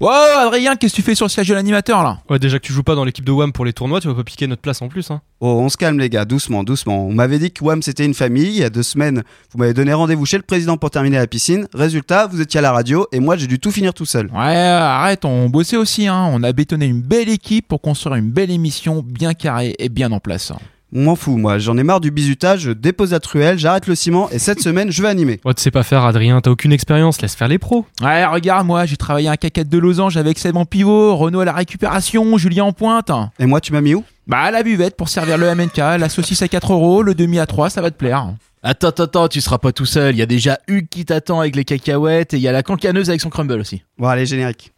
Wow, Adrien, qu'est-ce que tu fais sur le siège de l'animateur là? Ouais, déjà que tu joues pas dans l'équipe de WAM pour les tournois, tu vas pas piquer notre place en plus. Hein. Oh, on se calme les gars, doucement, doucement. On m'avait dit que WAM c'était une famille. Il y a deux semaines, vous m'avez donné rendez-vous chez le président pour terminer la piscine. Résultat, vous étiez à la radio et moi j'ai dû tout finir tout seul. Ouais, arrête, on bossait aussi, hein. On a bétonné une belle équipe pour construire une belle émission bien carrée et bien en place. M'en fous, moi, j'en ai marre du bizutage, je dépose la truelle, j'arrête le ciment et cette semaine je vais animer. Ouais, tu sais pas faire, Adrien, t'as aucune expérience, laisse faire les pros. Ouais, regarde, moi, j'ai travaillé un caquette de losange avec Seb en pivot, Renault à la récupération, Julien en pointe. Et moi, tu m'as mis où? Bah, à la buvette pour servir le MNK, la saucisse à 4 euros, le demi à 3, ça va te plaire. Attends, attends, attends, tu seras pas tout seul. Il y a déjà Hugues qui t'attend avec les cacahuètes et il y a la cancaneuse avec son crumble aussi. Bon, allez, générique.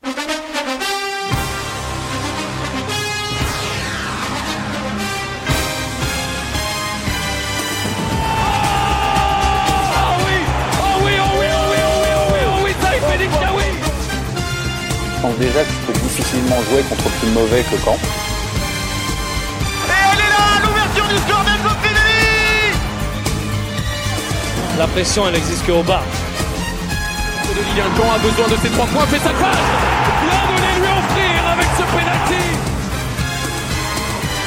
Pense déjà que tu peux difficilement jouer contre plus mauvais que Caen. Et elle est là, l'ouverture du score La pression, elle n'existe qu'au bas. Le Ligue 1 Caen a besoin de ses trois points, fait sa passe Bien de les lui offrir avec ce penalty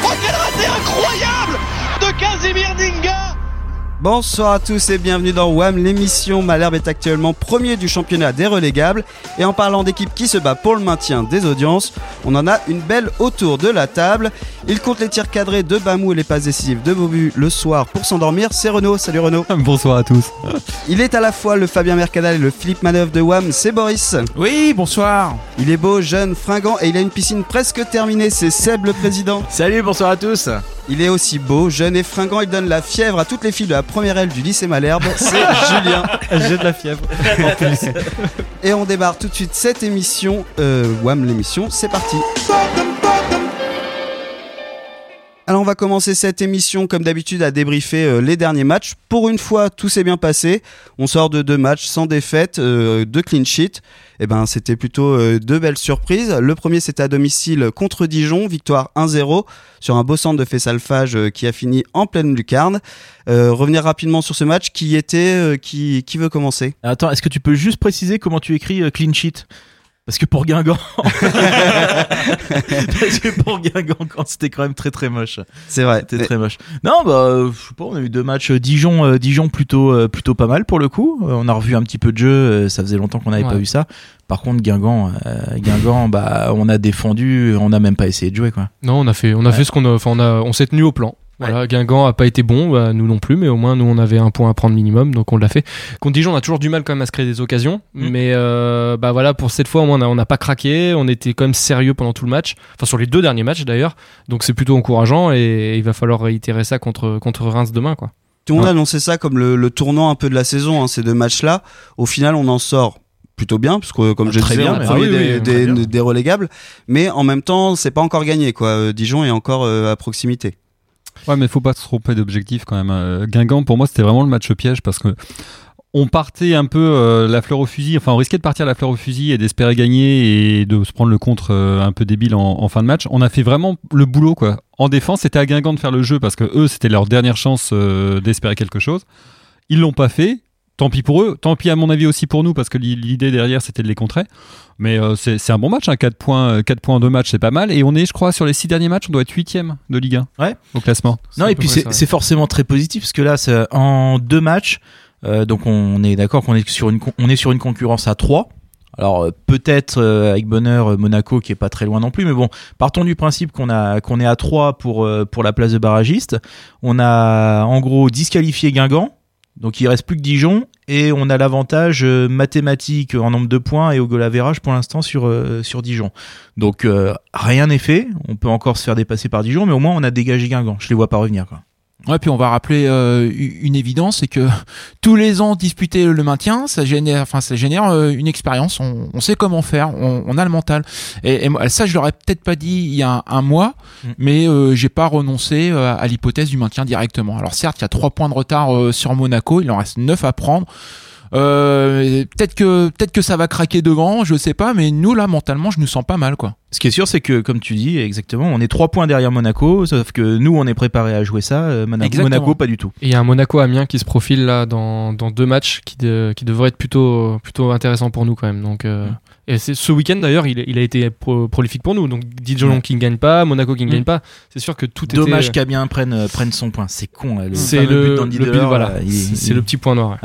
Oh, quel raté incroyable de Casimir Dinga Bonsoir à tous et bienvenue dans WAM, l'émission Malherbe est actuellement premier du championnat des relégables. Et en parlant d'équipe qui se bat pour le maintien des audiences, on en a une belle autour de la table. Il compte les tirs cadrés de Bamou et les passes décisives de Bobu le soir pour s'endormir. C'est Renaud, salut Renaud. Bonsoir à tous. Il est à la fois le Fabien Mercadal et le Philippe Manœuvre de WAM, c'est Boris. Oui, bonsoir. Il est beau, jeune, fringant et il a une piscine presque terminée, c'est Seb le président. Salut, bonsoir à tous. Il est aussi beau, jeune et fringant, il donne la fièvre à toutes les filles de la première aile du lycée Malherbe, c'est Julien. J'ai de la fièvre. En plus. Et on démarre tout de suite cette émission, euh, WAM l'émission, c'est parti. Alors on va commencer cette émission comme d'habitude à débriefer euh, les derniers matchs. Pour une fois, tout s'est bien passé. On sort de deux matchs sans défaite, euh, deux clean sheets. Et ben c'était plutôt euh, deux belles surprises. Le premier c'était à domicile contre Dijon, victoire 1-0 sur un beau centre de Fessalfage euh, qui a fini en pleine lucarne. Revenir rapidement sur ce match qui était qui qui veut commencer? Attends, est-ce que tu peux juste préciser comment tu écris clean sheet? Parce que pour Guingamp. Parce que pour Guingamp, quand c'était quand même très très moche. C'est vrai. C'était très moche. Non, bah, euh, je sais pas, on a eu deux matchs euh, Dijon, euh, Dijon plutôt, euh, plutôt pas mal pour le coup. Euh, on a revu un petit peu de jeu, euh, ça faisait longtemps qu'on n'avait pas vu ça. Par contre, Guingamp, euh, Guingamp, bah, on a défendu, on n'a même pas essayé de jouer, quoi. Non, on a fait, on a Ouais. fait ce qu'on a, enfin, on a, on s'est tenu au plan. Voilà, Guingamp a pas été bon, bah, nous non plus, mais au moins nous on avait un point à prendre minimum, donc on l'a fait. Contre Dijon, on a toujours du mal quand même à se créer des occasions, Mm. mais euh, bah voilà, pour cette fois au moins on a- n'a pas craqué, on était quand même sérieux pendant tout le match, enfin sur les deux derniers matchs d'ailleurs, donc c'est plutôt encourageant et il va falloir réitérer ça contre contre Reims demain quoi. Tout le monde Ouais. annonçait ça comme le, le tournant un peu de la saison, hein, ces deux matchs-là. Au final, on en sort plutôt bien, parce que comme Ah, je disais, bien, on mais- premier ah oui, des, oui, des- très bien. des relégables. Mais en même temps, c'est pas encore gagné, quoi. Euh, Dijon est encore euh, à proximité. Ouais, mais faut pas se tromper d'objectif quand même. Euh, Guingamp, pour moi, c'était vraiment le match piège parce que on partait un peu euh, la fleur au fusil. Enfin, on risquait de partir la fleur au fusil et d'espérer gagner et de se prendre le contre euh, un peu débile en, fin de match. On a fait vraiment le boulot, quoi. En défense, c'était à Guingamp de faire le jeu parce que eux, c'était leur dernière chance d'espérer quelque chose. Ils l'ont pas fait. Tant pis pour eux, tant pis à mon avis aussi pour nous parce que l'i- l'idée derrière c'était de les contrer. Mais euh, c'est c'est un bon match, hein, 4 points, 4 points en 2 matchs, c'est pas mal. Et on est, je crois, sur les 6 derniers matchs, on doit être 8 de Ligue 1 Ouais. au classement. Non, et puis c'est forcément très positif parce que là, c'est en deux matchs, euh, donc on est d'accord qu'on est sur une on est sur une concurrence à 3 Alors euh, peut-être euh, avec bonheur euh, Monaco qui est pas très loin non plus, mais bon, partons du principe qu'on a qu'on est à 3 pour euh, pour la place de barragiste. On a en gros disqualifié Guingamp, donc il reste plus que Dijon et on a l'avantage euh, mathématique en nombre de points et au goal average pour l'instant sur euh, sur Dijon. Donc euh, rien n'est fait, on peut encore se faire dépasser par Dijon, mais au moins on a dégagé Guingamp. Je les vois pas revenir quoi. Ouais, puis on va rappeler euh, une évidence, c'est que tous les ans disputer le maintien, ça génère, enfin ça génère euh, une expérience. On, on sait comment faire, on, on a le mental. Et, ça, je l'aurais peut-être pas dit il y a un, un mois, Mm. mais euh, j'ai pas renoncé euh, à l'hypothèse du maintien directement. Alors certes, il y a trois points de retard sur Monaco, il en reste neuf à prendre. Euh, peut-être que peut-être que ça va craquer devant, je sais pas, mais nous là mentalement, je nous sens pas mal quoi. Ce qui est sûr, c'est que, comme tu dis, exactement, on est trois points derrière Monaco, sauf que nous, on est préparé à jouer ça. euh, Mona- Exactement. Monaco, pas du tout. Et il y a un Monaco Amiens qui se profile là dans, dans deux matchs qui, de- qui devraient être plutôt, plutôt intéressants pour nous quand même. Donc euh, Et c'est ce week-end d'ailleurs, il, il a été pro- prolifique pour nous. Donc Dijon Ouais. qui ne gagne pas, Monaco qui ne Mm. gagne pas. C'est sûr que tout Dommage était. qu'Amiens prenne, euh, prenne son point. C'est con. le C'est le, but le but, voilà. C'est il- le petit point noir.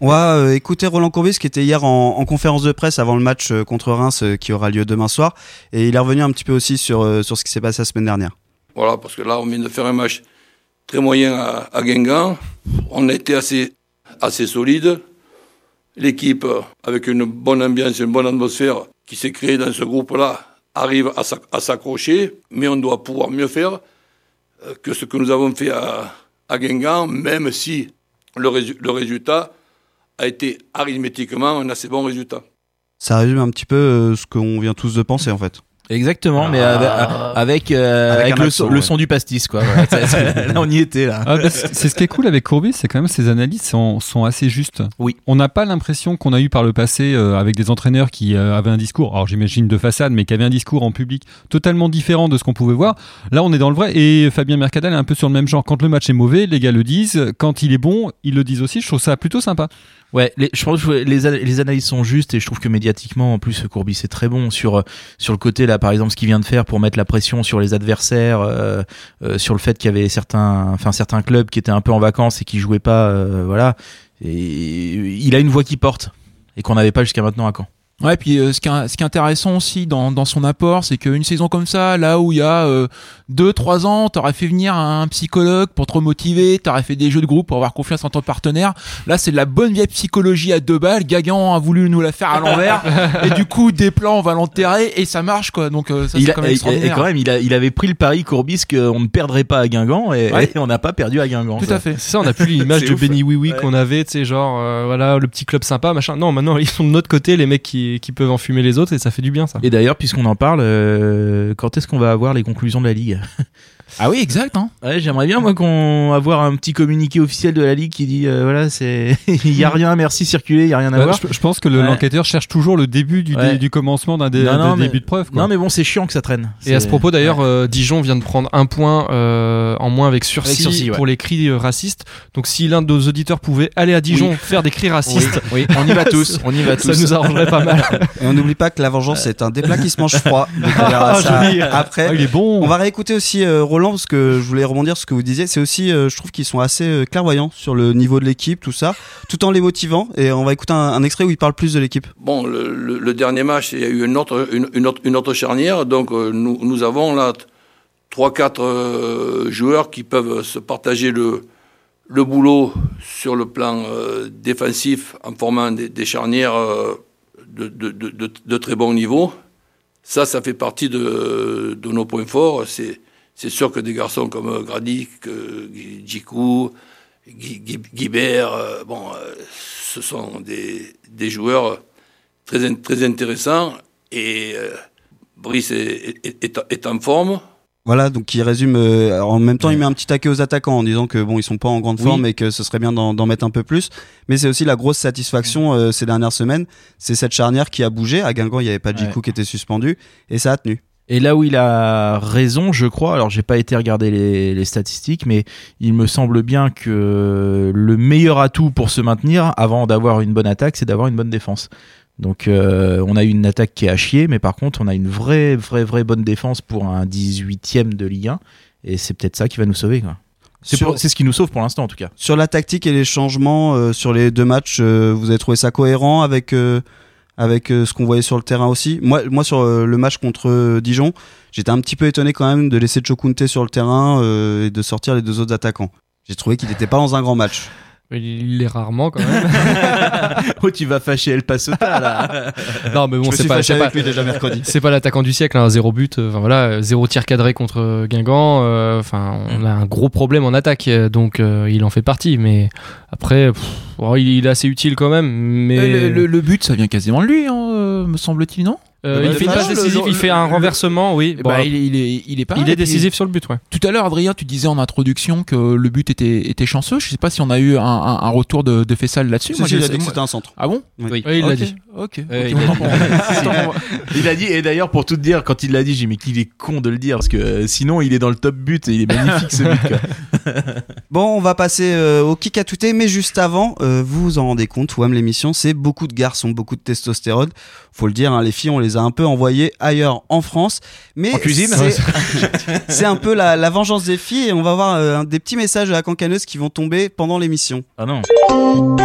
On va euh, écouter Roland Courbis qui était hier en, en conférence de presse avant le match euh, contre Reims euh, qui aura lieu demain soir. Et il est revenu un petit peu aussi sur, euh, sur ce qui s'est passé la semaine dernière. Voilà, parce que là, on vient de faire un match très moyen à, à Guingamp. On a été assez, assez solide. L'équipe, avec une bonne ambiance, une bonne atmosphère qui s'est créée dans ce groupe-là, arrive à s'ac- à s'accrocher, mais on doit pouvoir mieux faire euh, que ce que nous avons fait à, Guingamp, même si le, le résultat a été arithmétiquement un assez bon résultat. Ça résume un petit peu euh, ce qu'on vient tous de penser en fait. Exactement, mais avec, avec, euh, Avec avec un le, son, le ouais. son du pastis, quoi. Voilà, ça, c'est- là, on y était, là. Ah, bah, c'est c'est ce qui est cool avec Courbis, c'est quand même ses analyses sont, sont assez justes. Oui. On n'a pas l'impression qu'on a eu par le passé euh, avec des entraîneurs qui euh, avaient un discours, alors j'imagine de façade, mais qui avaient un discours en public totalement différent de ce qu'on pouvait voir. Là, on est dans le vrai et Fabien Mercadal est un peu sur le même genre. Quand le match est mauvais, les gars le disent. Quand il est bon, ils le disent aussi. Je trouve ça plutôt sympa. Ouais, les, je pense que les, les analyses sont justes et je trouve que médiatiquement, en plus, Courbis est très bon sur, euh, sur le côté, là, par exemple, ce qu'il vient de faire pour mettre la pression sur les adversaires, euh, euh, sur le fait qu'il y avait certains, enfin, certains clubs qui étaient un peu en vacances et qui jouaient pas, voilà. Et il a une voix qui porte et qu'on n'avait pas jusqu'à maintenant à Caen. Ouais, puis euh, ce, qui est, ce qui est intéressant aussi dans, dans son apport, c'est qu'une saison comme ça, là où il y a 2-3 ans, t'aurais fait venir un psychologue pour te remotiver, t'aurais fait des jeux de groupe pour avoir confiance en ton partenaire. Là, c'est de la bonne vieille psychologie à deux balles. Gagan a voulu nous la faire à l'envers, et du coup, des plans, on va l'enterrer, et ça marche, quoi. Donc, euh, ça, c'est quand même et- quand même, il, a, il avait pris le pari Courbis qu'on ne perdrait pas à Guingamp et, Ouais. et on n'a pas perdu à Guingamp. Tout ça. à fait. C'est ça, on a plus l'image de ouf. Benny Oui Oui Ouais. qu'on avait, tu sais, genre, euh, voilà, le petit club sympa, machin. Non, maintenant, ils sont de notre côté, les mecs qui, qui peuvent enfumer les autres, et ça fait du bien, ça. Et d'ailleurs, puisqu'on en parle, euh, quand est-ce qu'on va avoir les conclusions de la Ligue? Ah oui, exact, hein. Ouais, j'aimerais bien moi qu'on avoir un petit communiqué officiel de la ligue qui dit euh, voilà c'est il y a rien merci circuler il y a rien à Ouais, voir. je, je pense que le- Ouais. l'enquêteur cherche toujours le début du, Ouais. dé- du commencement d'un dé- mais- début de preuve. Quoi. Non mais bon c'est chiant que ça traîne. Et à ce propos d'ailleurs, euh, Dijon vient de prendre un point euh, en moins avec sursis, Avec sursis, ouais. pour les cris racistes. Donc si l'un de nos auditeurs pouvait aller à Dijon Oui. faire des cris racistes, oui, on y va tous, on y va ça nous arrangerait pas mal. Et on n'oublie pas que la vengeance c'est un déplat qui se mange froid. Donc on verra Ah, ça après. Ah, il est bon. On va réécouter aussi euh, Roland parce que je voulais rebondir sur ce que vous disiez. C'est aussi, euh, je trouve qu'ils sont assez euh, clairvoyants sur le niveau de l'équipe, tout ça, tout en les motivant. Et on va écouter un, extrait où il parle plus de l'équipe. Bon, le, dernier match, il y a eu une autre, une, autre, une autre charnière. Donc, euh, nous, nous avons là t- trois, quatre euh, joueurs qui peuvent se partager le, le boulot sur le plan défensif en formant des, charnières de, de- de très bon niveau. Ça, ça fait partie de, de nos points forts. C'est, c'est sûr que des garçons comme euh, Gradic, Gui- Djikou, Guibert, euh, bon, euh, ce sont des, des joueurs très, in- très intéressants. Et euh, Brice est, est- est- est en forme. Voilà, donc il résume. alors, en même temps, il met un petit taquet aux attaquants en disant que bon, ils sont pas en grande Oui. forme et que ce serait bien d'en mettre un peu plus. Mais c'est aussi la grosse satisfaction ces dernières semaines. C'est cette charnière qui a bougé. À Guingamp, il y avait pas Djikou qui était suspendu et ça a tenu. Et là où il a raison, je crois, alors j'ai pas été regarder les, les statistiques, mais il me semble bien que le meilleur atout pour se maintenir avant d'avoir une bonne attaque, c'est d'avoir une bonne défense. Donc euh, on a eu une attaque qui est à chier, mais par contre on a une vraie, vraie, vraie bonne défense pour un 18ème de Ligue 1, et c'est peut-être ça qui va nous sauver. quoi. C'est Sur- pour- c'est ce qui nous sauve pour l'instant en tout cas. Sur la tactique et les changements euh, sur les deux matchs, euh, vous avez trouvé ça cohérent avec euh, avec euh, ce qu'on voyait sur le terrain aussi. Moi, moi sur euh, le match contre euh, Dijon, j'étais un petit peu étonné quand même de laisser Chokunte sur le terrain et de sortir les deux autres attaquants. J'ai trouvé qu'il n'était pas dans un grand match. Il l'est rarement quand même. oh tu vas fâcher El Pasota là non, mais bon, c'est pas, fâché c'est pas, avec lui déjà mercredi. c'est pas l'attaquant du siècle, hein, zéro but, euh, enfin voilà, zéro tir cadré contre euh, Guingamp. euh, Enfin, on a un gros problème en attaque, donc euh, il en fait partie. Mais après, pff, oh, il, il est assez utile quand même. Mais Le, le- le but, ça vient quasiment de lui, hein, euh, me semble-t-il, non? Euh, il fait une passe décisive, il fait un le- renversement, oui. Bon, Bah, il, est- il est, il est pas il est puis, décisif sur le but, ouais. Tout à l'heure, Adrien, tu disais en introduction que le but était, était chanceux. Je sais pas si on a eu un, un- un retour de, de Fessal là-dessus. Si, Moi, si, j'ai- a dit que c'était un centre. Ah bon? Oui. Oui, il l'a dit. Ok. Il a autant dit. et d'ailleurs pour tout te dire, quand il l'a dit, j'ai dit mais qu'il est con de le dire, parce que euh, sinon il est dans le top but et il est magnifique ce but. Quoi. Bon, on va passer euh, au kick à tweeter, mais juste avant, euh, vous vous en rendez compte, WAM l'émission, c'est beaucoup de garçons, beaucoup de testostérone. Faut le dire, hein, les filles, on les a un peu envoyées ailleurs en France. Mais En cuisine c'est- un peu la, la vengeance des filles et on va voir euh, des petits messages à la cancaneuse qui vont tomber pendant l'émission. Ah non. Oh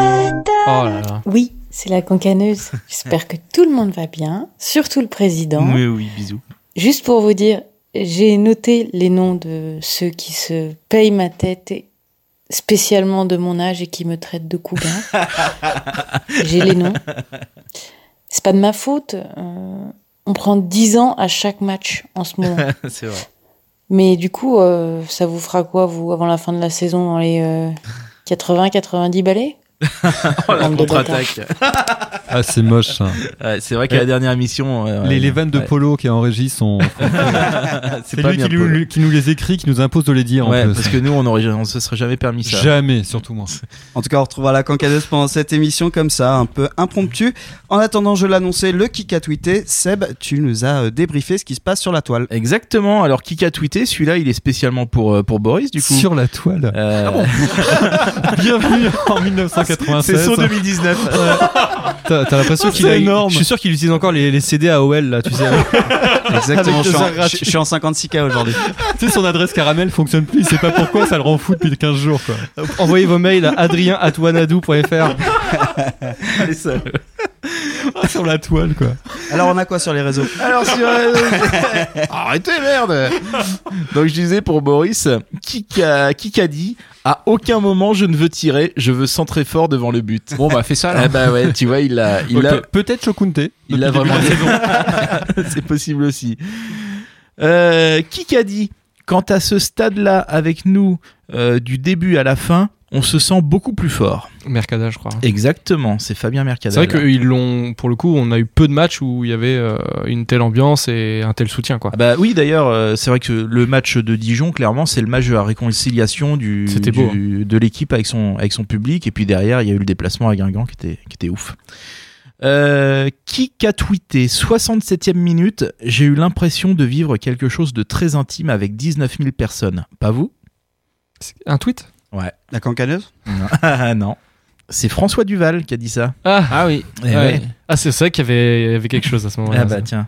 là là. Oui, c'est la cancaneuse. J'espère que tout le monde va bien, surtout le président. Oui, oui, bisous. Juste pour vous dire, j'ai noté les noms de ceux qui se payent ma tête, et spécialement de mon âge et qui me traitent de cougar. j'ai les noms. C'est pas de ma faute. euh, on prend 10 ans à chaque match en ce moment. c'est vrai. Mais du coup, euh, ça vous fera quoi, vous, avant la fin de la saison, dans les 80-90 balais? Oh, la contre-attaque. Ah, c'est moche. Ouais, c'est vrai qu'à la dernière émission. euh, les, les vannes de ouais. Polo qui est en régie sont. c'est C'est pas lui qui, nous- qui nous les écrit, qui nous impose de les dire Ouais, en plus. parce que nous, on on se serait jamais permis ça. Jamais, surtout moi. En tout cas, on retrouvera la cancaneuse pendant cette émission comme ça, un peu impromptu. En attendant, je l'annonçais, le kick a tweeté. Seb, tu nous as euh, débriefé ce qui se passe sur la toile. Exactement. Alors, qui a tweeté Celui-là, il est spécialement pour, euh, pour Boris, du coup. Sur la toile. Euh, Bienvenue en 1996. c'est son 2019. T'as l'impression qu'il a. énorme. Je suis sûr qu'il utilise encore les, les CD AOL là, tu sais. Exactement, je suis, en, heures gratuites. je- je suis en 56K aujourd'hui. Tu sais, son adresse caramel fonctionne plus. Il sait pas pourquoi, ça le rend fou depuis 15 jours, quoi. Envoyez vos mails à adrien@wanadoo.fr. Allez, ça. Ah, sur la toile, quoi. Alors, on a quoi sur les réseaux? Alors sur arrêtez merde. Donc je disais pour Boris, qui a, qui a dit à aucun moment je ne veux tirer, je veux centrer fort devant le but. Bon, bah, fais ça, Ah là. bah ouais, tu vois, il l'a, il l'a, Peut-être Chokunte. il le vraiment saison. C'est possible aussi. Euh, qui a dit quant à ce stade-là avec nous euh, du début à la fin, on se sent beaucoup plus fort. Mercada, je crois. Exactement, c'est Fabien Mercadal. C'est vrai qu'ils l'ont, pour le coup, on a eu peu de matchs où il y avait euh, une telle ambiance et un tel soutien, quoi. Ah bah oui d'ailleurs euh, c'est vrai que le match de Dijon clairement c'est le match de la réconciliation du, hein. de l'équipe avec son avec son public et puis derrière il y a eu le déplacement à Guingamp qui était qui était ouf. Euh, qui a tweeté 67e minute j'ai eu l'impression de vivre quelque chose de très intime avec 19 000 personnes pas vous? Un tweet? La cancaneuse non, non. c'est François Duval qui a dit ça Ah, Ah oui. Eh Ouais. ouais. ah c'est vrai qu'il y avait, il y avait quelque chose à ce moment-là. Ah bah ça. tiens.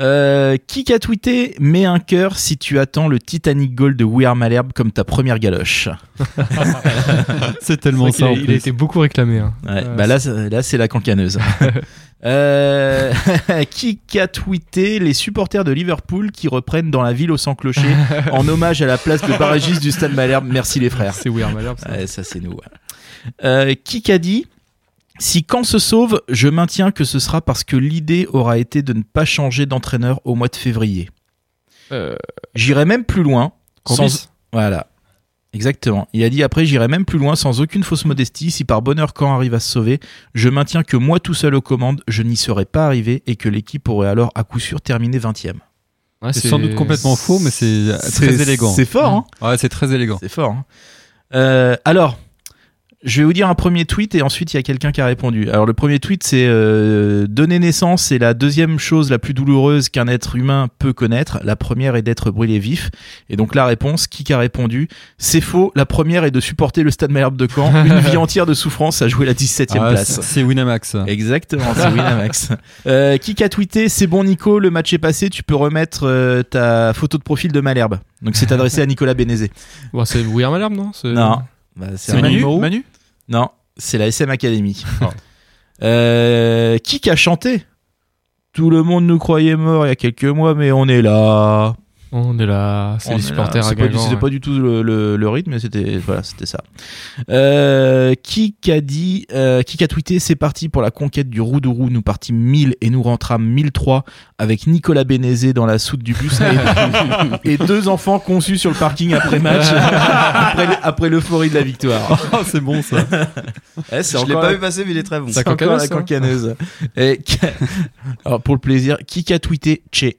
Euh, qui a tweeté Mets un cœur si tu attends le Titanic Goal de We Are Malherbe comme ta première galoche. C'est tellement ça. en il a été beaucoup réclamé. hein. Ouais, Euh, bah là, c'est- là c'est la cancaneuse. euh, qui a tweeté les supporters de Liverpool qui reprennent dans la ville au sans clocher en hommage à la place de barragiste du Stade Malherbe? Merci les frères. C'est Weird Malherbe, ça. Ouais, ça c'est nous. ouais. Euh, qui a dit? Si Caen se sauve, je maintiens que ce sera parce que l'idée aura été de ne pas changer d'entraîneur au mois de février. Euh, J'irai même plus loin. Sans... Voilà. Exactement. Il a dit après, j'irai même plus loin sans aucune fausse modestie. Si par bonheur Caen arrive à se sauver, je maintiens que moi tout seul aux commandes, je n'y serais pas arrivé et que l'équipe aurait alors à coup sûr terminé 20ème. ouais, C'est sans doute complètement faux, mais c'est très élégant. C'est fort, hein Ouais, c'est très élégant. C'est fort. hein. Euh, alors, je vais vous dire un premier tweet et ensuite il y a quelqu'un qui a répondu. Alors le premier tweet c'est euh, donner naissance c'est la deuxième chose la plus douloureuse qu'un être humain peut connaître. La première est d'être brûlé vif. Et donc la réponse, qui a répondu? C'est faux. La première est de supporter le Stade Malherbe de Caen. Une vie entière de souffrance à jouer la 17e Ah, place. c'est- Winamax. Exactement, c'est Winamax. Euh, qui a tweeté C'est bon Nico, le match est passé, tu peux remettre euh, ta photo de profil de Malherbe. Donc c'est adressé à Nicolas Bénézé. Bon, c'est Weird Malherbe, non? Non. Bah, c'est Manu numéro. Manu? Non, c'est la SM Academy. Oh. Euh, qui a chanté? Tout le monde nous croyait morts il y a quelques mois, mais on est là. On est là, c'est les supporters à Guingamp. c'était ouais. pas du tout le, le- le rythme, mais c'était voilà, c'était ça. Euh, qui a dit, euh, qui a tweeté, c'est parti pour la conquête du Roudourou. Nous partîmes 1000 et nous rentrâmes 1003 avec Nicolas Bénézé dans la soute du bus et, et deux enfants conçus sur le parking après match, après, le- après l'euphorie de la victoire. Oh, c'est bon ça. Eh, Je l'ai pas la- vu passer, mais il est très bon. Ça C'est encore la cancaneuse. Et qui- Alors pour le plaisir, qui a tweeté Che?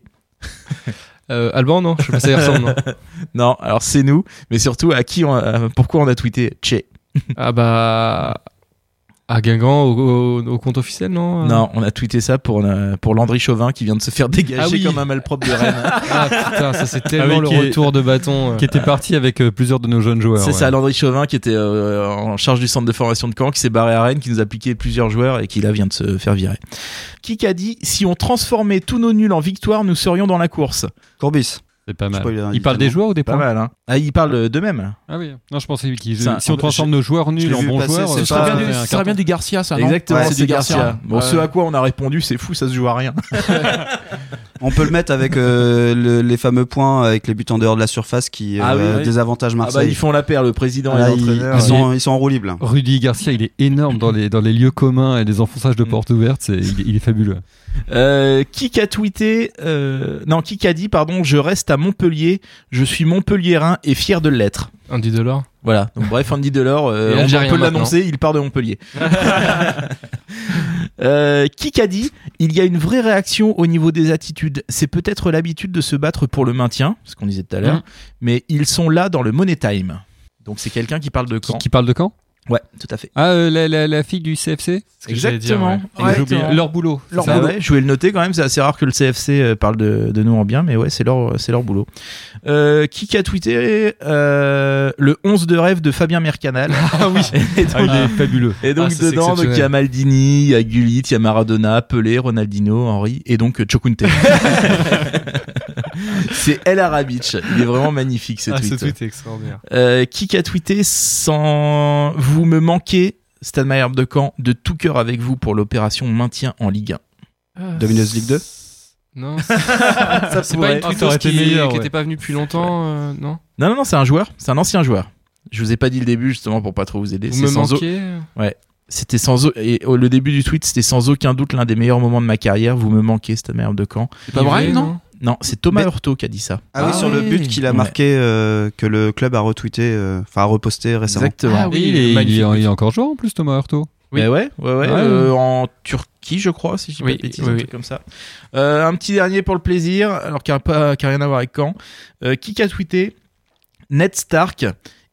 Euh, Alban, non Je sais pas si ça y ressemble, non Non, alors c'est nous, mais surtout à qui on a- pourquoi on a tweeté Che? Ah bah. À Guingamp, au, au- au compte officiel, non Non, on a tweeté ça pour, euh, pour Landry Chauvin qui vient de se faire dégager Ah oui. comme un malpropre de Rennes. Ah putain, ça c'est tellement Ah oui, le est- retour de bâton. euh. Qui était parti avec euh, plusieurs de nos jeunes joueurs. C'est ouais. ça, Landry Chauvin qui était euh, en charge du centre de formation de Caen, qui s'est barré à Rennes, qui nous a piqué plusieurs joueurs et qui là vient de se faire virer. Qui a dit si on transformait tous nos nuls en victoires, nous serions dans la course Courbis. C'est pas mal. pas, il parle des joueurs ou des Pas points mal, hein. Ah, il parle d'eux-mêmes. Ah oui. Non, je pensais qu'il Ça, si on je- transforme nos joueurs nuls en bons joueurs, c'est Ce pas- serait bien, du- Garcia, ça, non Exactement, Ouais, c'est du Garcia. Garcia. Bon, Ouais. ce à quoi on a répondu, c'est fou, ça se joue à rien. On peut le mettre avec euh, le- les fameux points avec les buts en dehors de la surface qui Ah euh, oui, oui. désavantage Ah bah, Marseille. ils font la paire, le président et ils, l'entraîneur. ils sont, ils sont en roue libre. là. Rudy Garcia, il est énorme dans les, dans les lieux communs et les enfonçages de Mm. portes ouvertes. Il est fabuleux. Euh, qui a tweeté euh, Non, qui a dit pardon, je reste à Montpellier, je suis Montpelliérain et fier de l'être. Andy Delors? Voilà. Donc bref, Andy Delors, euh, on- peut l'annoncer, il part de Montpellier. euh, qui a dit Il y a une vraie réaction au niveau des attitudes. C'est peut-être l'habitude de se battre pour le maintien, ce qu'on disait tout à l'heure, Mm. mais ils sont là dans le money time. Donc c'est quelqu'un qui parle de Qui, quand? qui parle de quand? Ouais, tout à fait. Ah, euh, la, la, la fille du CFC j'allais dire, Exactement. ouais. Ouais, exactement. Leur boulot. Leur ça boulot. Je voulais le noter quand même, c'est assez rare que le CFC euh, parle de, de nous en bien, mais ouais, c'est leur, c'est leur boulot. Euh, qui a tweeté euh, le 11 de rêve de Fabien Mercanal Ah oui. Et donc, Ah, il est fabuleux. et donc Ah, dedans, donc, il y a. Maldini, il y a Gullit, il y a Maradona, Pelé, Ronaldinho, Henry, et donc euh, Chokunte. c'est El Arabic. Il est vraiment magnifique ce Ah, tweet. ce tweet est extraordinaire. Euh, qui a tweeté sans vous me manquez Stade Malherbe de Caen de tout cœur avec vous pour l'opération maintien en Ligue 1. Dominos League 2 Non, Ça c'est pas une tweetos qui, meilleur, qui ouais. était pas venu depuis longtemps, euh, non? Non, non, non, c'est un joueur. C'est un ancien joueur. Je vous ai pas dit le début justement pour pas trop vous aider. Vous C'est me sans manquez? C'était sans et au- le début du tweet, c'était sans aucun doute l'un des meilleurs moments de ma carrière. Vous me manquez, Stade Malherbe de Caen. C'est pas vrai, non? Non, c'est Thomas Mais- Hurtaud qui a dit ça. Ah, oui, Ah sur le but qu'il a Ouais. marqué, euh, que le club a retweeté, euh, enfin a reposté récemment. Exactement. Ah oui, il, est, il, magnifique est, but. il est encore joueur en plus, Thomas Hurtaud. Oui. Mais ouais, ouais, ouais, Ouais. euh, en Turquie, je crois, si je dis Oui, pas de bêtises, oui, un truc comme ça. Euh, un petit dernier pour le plaisir, alors qui a pas, qui a rien à voir avec Caen. Euh, qui a tweeté? Ned Stark.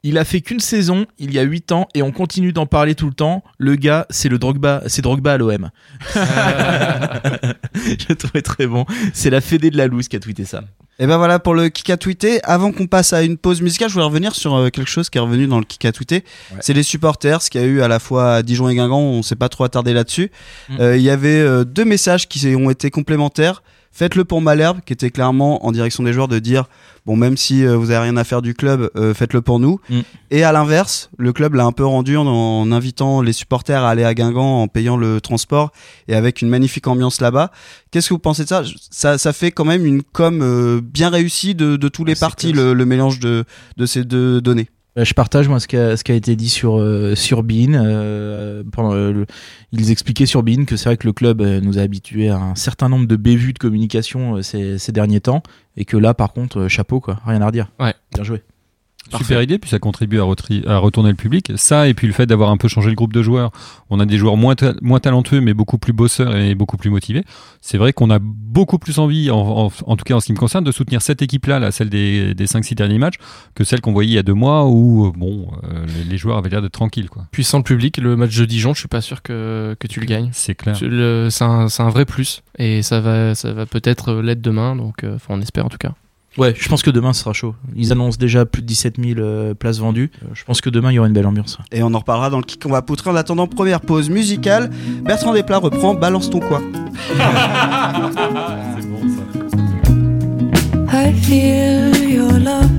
Il a fait qu'une saison, il y a 8 ans, et on continue d'en parler tout le temps. Le gars, c'est le Drogba, c'est Drogba à l'OM. je trouvais très bon. C'est la Fédé de la Louse qui a tweeté ça. Et ben voilà pour le kick à tweeter. Avant qu'on passe à une pause musicale, je voulais revenir sur euh, quelque chose qui est revenu dans le kick à tweeter. Ouais. C'est les supporters, ce qu'il y a eu à la fois à Dijon et Guingamp. On s'est pas trop attardé là-dessus. Mm. Euh, Il y avait euh, deux messages qui ont été complémentaires. Faites-le pour Malherbe, qui était clairement en direction des joueurs de dire bon même si euh, vous avez rien à faire du club, euh, faites-le pour nous. Mm. Et à l'inverse, le club l'a un peu rendu en, en invitant les supporters à aller à Guingamp en payant le transport et avec une magnifique ambiance là-bas. Qu'est-ce que vous pensez de ça? Ça, ça fait quand même une com euh, bien réussie de, de tous les partis, le, le mélange de, de ces deux données. Euh, Je partage moi ce qui a, ce qui a été dit sur euh, sur Bean. euh, pendant euh, le- ils expliquaient sur Bean que c'est vrai que le club euh, nous a habitués à un certain nombre de bévues de communication ces, ces derniers temps et que là par contre chapeau quoi, rien à redire. Ouais. Bien joué. Super idée, puis ça contribue à, retourner le public. Ça, et puis le fait d'avoir un peu changé le groupe de joueurs. On a des joueurs moins, ta- moins talentueux, mais beaucoup plus bosseurs et beaucoup plus motivés. C'est vrai qu'on a beaucoup plus envie, en, en- en tout cas en ce qui me concerne, de soutenir cette équipe-là, là, celle des, des 5-6 derniers matchs, que celle qu'on voyait il y a deux mois où, euh, bon, euh, les, les joueurs avaient l'air d'être tranquilles, quoi. Puis sans le public, le match de Dijon, je suis pas sûr que, que tu le gagnes. C'est clair. C'est un, vrai plus et ça va, ça va peut-être l'être demain, donc euh, on espère en tout cas. Ouais, je pense que demain ce sera chaud. Ils annoncent déjà plus de 17 000 euh, places vendues. Euh, Je pense que demain il y aura une belle ambiance. Et on en reparlera dans le kick. On va poutrer en attendant première pause musicale. Bertrand Desplat reprend Balance ton quoi. I feel your love.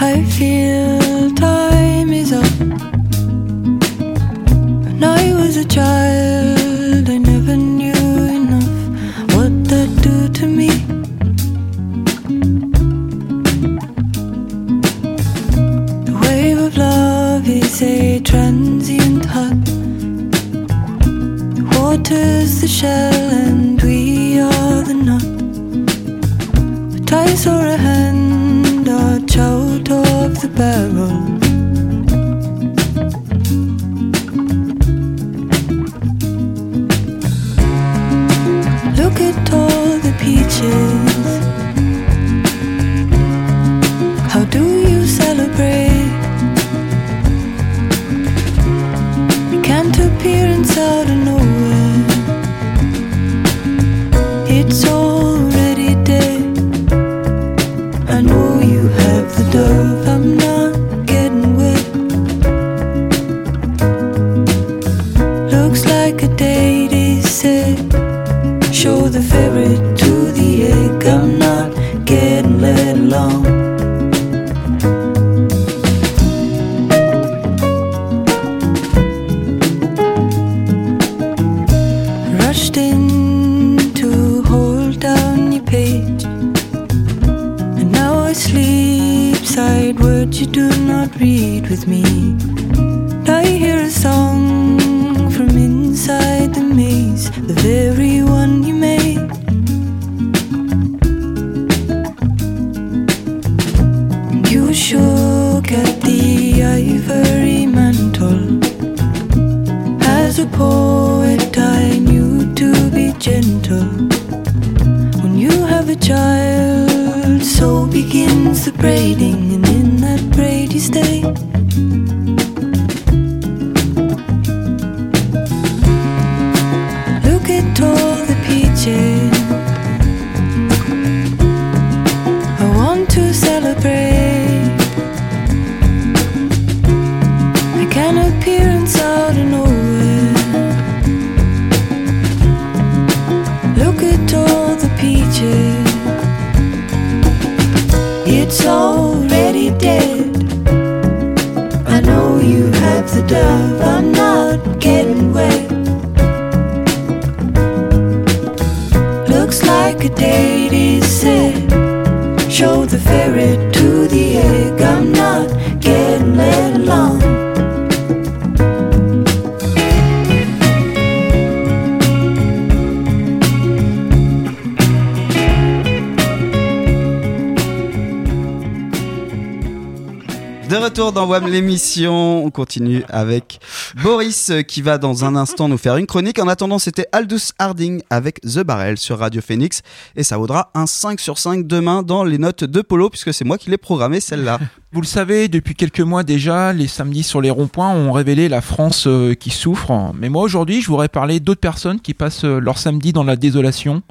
I feel time is up. When I was a child, love transient hut. Water's the shell and we are the nut. But I saw a hand dodge out of the barrel. Look at all the peaches. Show the ferret to the egg. Retour dans WAM l'émission, on continue avec Boris euh, qui va dans un instant nous faire une chronique. En attendant, c'était Aldous Harding avec The Barrel sur Radio Phoenix et ça vaudra un 5 sur 5 demain dans les notes de Polo puisque c'est moi qui l'ai programmé celle-là. Vous le savez, depuis quelques mois déjà, les samedis sur les ronds-points ont révélé la France euh, qui souffre. Mais moi aujourd'hui, je voudrais parler d'autres personnes qui passent euh, leur samedi dans la désolation.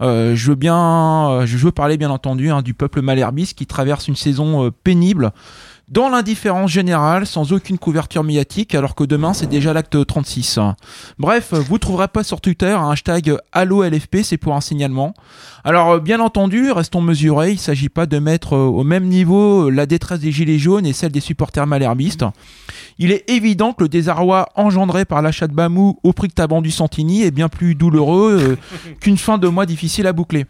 Je veux bien, je veux parler bien entendu hein, du peuple malherbiste qui traverse une saison pénible dans l'indifférence générale, sans aucune couverture médiatique, alors que demain c'est déjà l'acte 36. Bref, vous trouverez pas sur Twitter un hashtag AlloLFP, c'est pour un signalement. Alors euh, bien entendu, restons mesurés, il s'agit pas de mettre euh, au même niveau euh, la détresse des gilets jaunes et celle des supporters malherbistes. Il est évident que le désarroi engendré par l'achat de Bamou au prix que t'as vendu Santini est bien plus douloureux qu'une fin de mois difficile à boucler.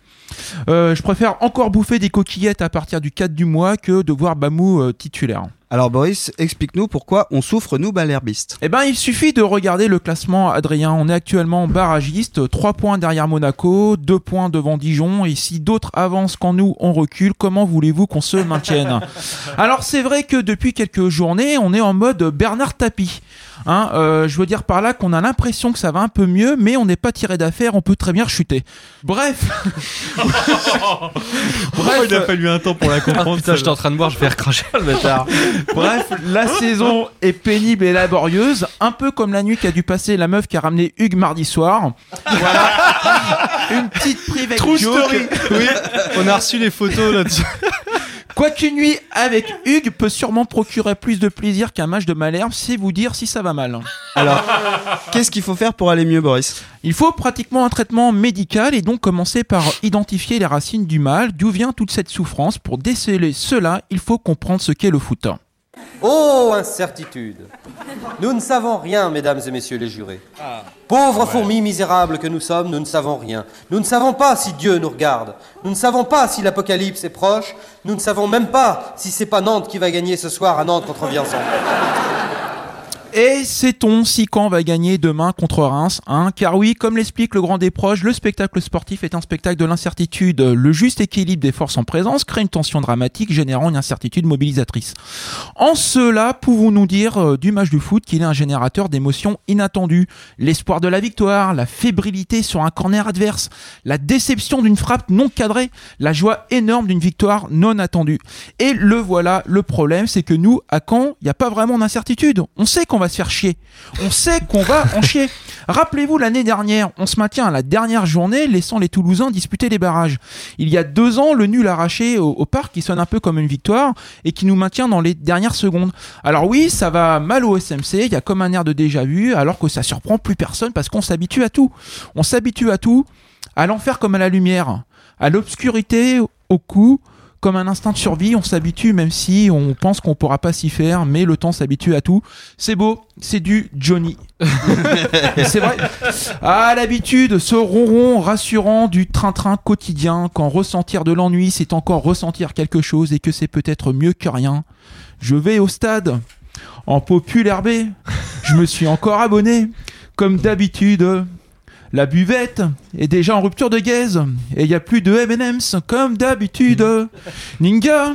Euh, je préfère encore bouffer des coquillettes à partir du 4 du mois que de voir Bamou euh, titulaire. Alors Boris, explique-nous pourquoi on souffre nous malherbistes. Eh ben, il suffit de regarder le classement, Adrien. On est actuellement barragiste, 3 points derrière Monaco, 2 points devant Dijon. Et si d'autres avancent quand nous, on recule, comment voulez-vous qu'on se maintienne? Alors, c'est vrai que depuis quelques journées, on est en mode Bernard Tapie. Hein, euh, je veux dire par là qu'on a l'impression que ça va un peu mieux, mais on n'est pas tiré d'affaire, on peut très bien chuter. Bref. Bref, il a fallu un temps pour la Ah, comprendre. putain, j'étais en train de boire, je vais recracher le bâtard. Bref, la saison est pénible et laborieuse, un peu comme la nuit qu'a dû passer la meuf qui a ramené Hugues mardi soir. Voilà. Une petite private joke. Oui, on a reçu les photos là-dessus. Quoiqu'une nuit avec Hugues peut sûrement procurer plus de plaisir qu'un match de Malherbe, c'est vous dire si ça va mal. Alors, qu'est-ce qu'il faut faire pour aller mieux Boris? Il faut pratiquement un traitement médical et donc commencer par identifier les racines du mal, d'où vient toute cette souffrance. Pour déceler cela, il faut comprendre ce qu'est le foot. Oh, incertitude Nous ne savons rien, mesdames et messieurs les jurés. Pauvres fourmis misérables que nous sommes, nous ne savons rien. Nous ne savons pas si Dieu nous regarde. Nous ne savons pas si l'apocalypse est proche. Nous ne savons même pas si c'est pas Nantes qui va gagner ce soir à Nantes contre Vierzon. Et sait-on si Caen va gagner demain contre Reims hein? Car oui, comme l'explique le grand des proches, le spectacle sportif est un spectacle de l'incertitude. Le juste équilibre des forces en présence crée une tension dramatique générant une incertitude mobilisatrice. En cela, pouvons-nous dire euh, du match du foot qu'il est un générateur d'émotions inattendues L'espoir de la victoire, la fébrilité sur un corner adverse, la déception d'une frappe non cadrée, la joie énorme d'une victoire non attendue. Et le voilà, le problème, c'est que nous, à Caen, il n'y a pas vraiment d'incertitude. On sait qu'on va se faire chier. On sait qu'on va en chier. Rappelez-vous l'année dernière, on se maintient à la dernière journée, laissant les Toulousains disputer les barrages. Il y a deux ans, le nul arraché au, au parc, qui sonne un peu comme une victoire et qui nous maintient dans les dernières secondes. Alors oui, ça va mal au SMC, il y a comme un air de déjà vu, alors que ça surprend plus personne parce qu'on s'habitue à tout. On s'habitue à tout, à l'enfer comme à la lumière, à l'obscurité, au coup, comme un instinct de survie, on s'habitue même si on pense qu'on pourra pas s'y faire, mais le temps s'habitue à tout. C'est beau, c'est du Johnny. c'est vrai. À l'habitude, ce ronron rassurant du train-train quotidien, quand ressentir de l'ennui, c'est encore ressentir quelque chose et que c'est peut-être mieux que rien. Je vais au stade, en populaire B, je me suis encore abonné, comme d'habitude. La buvette est déjà en rupture de gaze et il n'y a plus de M&M's comme d'habitude. Ninga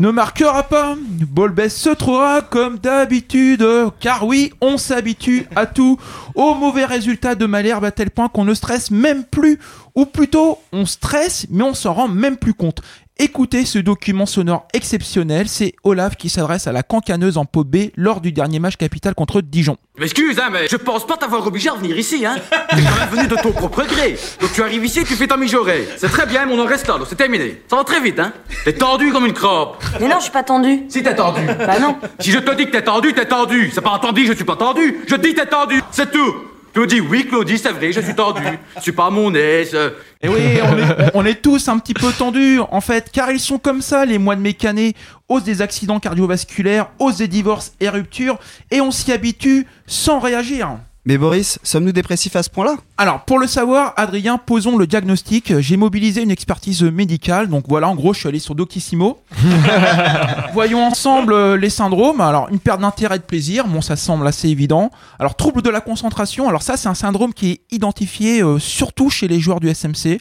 ne marquera pas. Bolbès se trouvera comme d'habitude. Car oui, on s'habitue à tout. Au mauvais résultat de Malherbe à tel point qu'on ne stresse même plus. Ou plutôt, on stresse mais on s'en rend même plus compte. Écoutez ce document sonore exceptionnel, c'est Olaf qui s'adresse à la cancaneuse en pot B lors du dernier match capital contre Dijon. Je m'excuse, hein, mais je pense pas t'avoir obligé à venir ici, hein. T'es quand même venu de ton propre gré. Donc tu arrives ici et tu fais ta mijaurée. C'est très bien, mais on en reste là, donc c'est terminé. Ça va très vite, hein. T'es tendu comme une crotte. Mais non, je suis pas tendu. Si t'es tendu. Bah non. Si je te dis que t'es tendu, t'es tendu. C'est pas entendu, je suis pas tendu. Je te dis t'es tendu. C'est tout. Claudie, oui, Claudie, c'est vrai, je suis tendu. Je suis pas mon aise. Et oui, on est, on est tous un petit peu tendus, en fait, car ils sont comme ça, les mois de mécané, hausse des accidents cardiovasculaires, hausse des divorces et ruptures, et on s'y habitue sans réagir. Mais Boris, sommes-nous dépressifs à ce point-là? Alors, pour le savoir, Adrien, posons le diagnostic. J'ai mobilisé une expertise médicale. Donc voilà, en gros, je suis allé sur Doctissimo. Voyons ensemble euh, les syndromes. Alors, une perte d'intérêt et de plaisir. Bon, ça semble assez évident. Alors, trouble de la concentration. Alors, ça, c'est un syndrome qui est identifié euh, surtout chez les joueurs du SMC.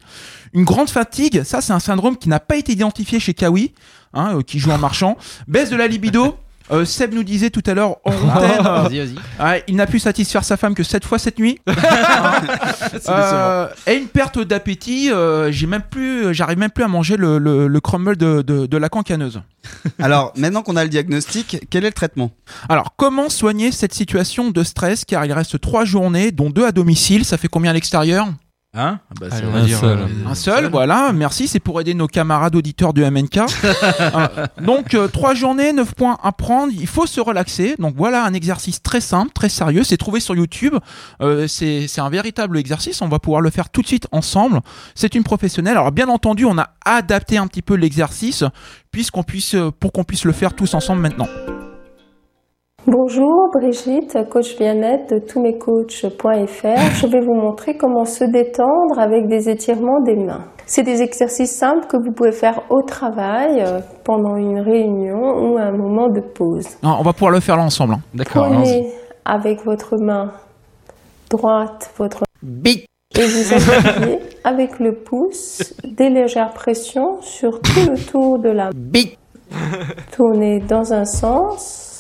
Une grande fatigue. Ça, c'est un syndrome qui n'a pas été identifié chez Kawi, hein, euh, qui joue en marchant. Baisse de la libido. Euh, Seb nous disait tout à l'heure en antenne, Vas-y, vas-y. Ouais, il n'a pu satisfaire sa femme que 7 fois cette nuit. Euh, et une perte d'appétit. euh, j'ai même plus, j'arrive même plus à manger le, le, le crumble de, de, de la cancaneuse. Alors, maintenant qu'on a le diagnostic, quel est le traitement? Alors, comment soigner cette situation de stress Car il reste trois journées, dont deux à domicile. Ça fait combien à l'extérieur? Hein Ah bah, Allez, ça on va va dire, dire, euh, Un seul, voilà, merci, c'est pour aider nos camarades auditeurs du MNK. Euh, donc, euh, trois journées, neuf points à prendre, il faut se relaxer. Donc voilà un exercice très simple, très sérieux, c'est trouvé sur YouTube. Euh, c'est c'est un véritable exercice, on va pouvoir le faire tout de suite ensemble. C'est une professionnelle. Alors bien entendu, on a adapté un petit peu l'exercice puisqu'on puisse, euh, pour qu'on puisse le faire tous ensemble maintenant. Bonjour Brigitte, coach bien-être de tousmescoachs.fr. Je vais vous montrer comment se détendre avec des étirements des mains. C'est des exercices simples que vous pouvez faire au travail, euh, pendant une réunion ou un moment de pause. Non, on va pouvoir le faire là ensemble. hein. D'accord, allons-y. Prenez avec votre main droite votre bite et vous appuyez avec le pouce des légères pressions sur tout le tour de la bite. Tournez dans un sens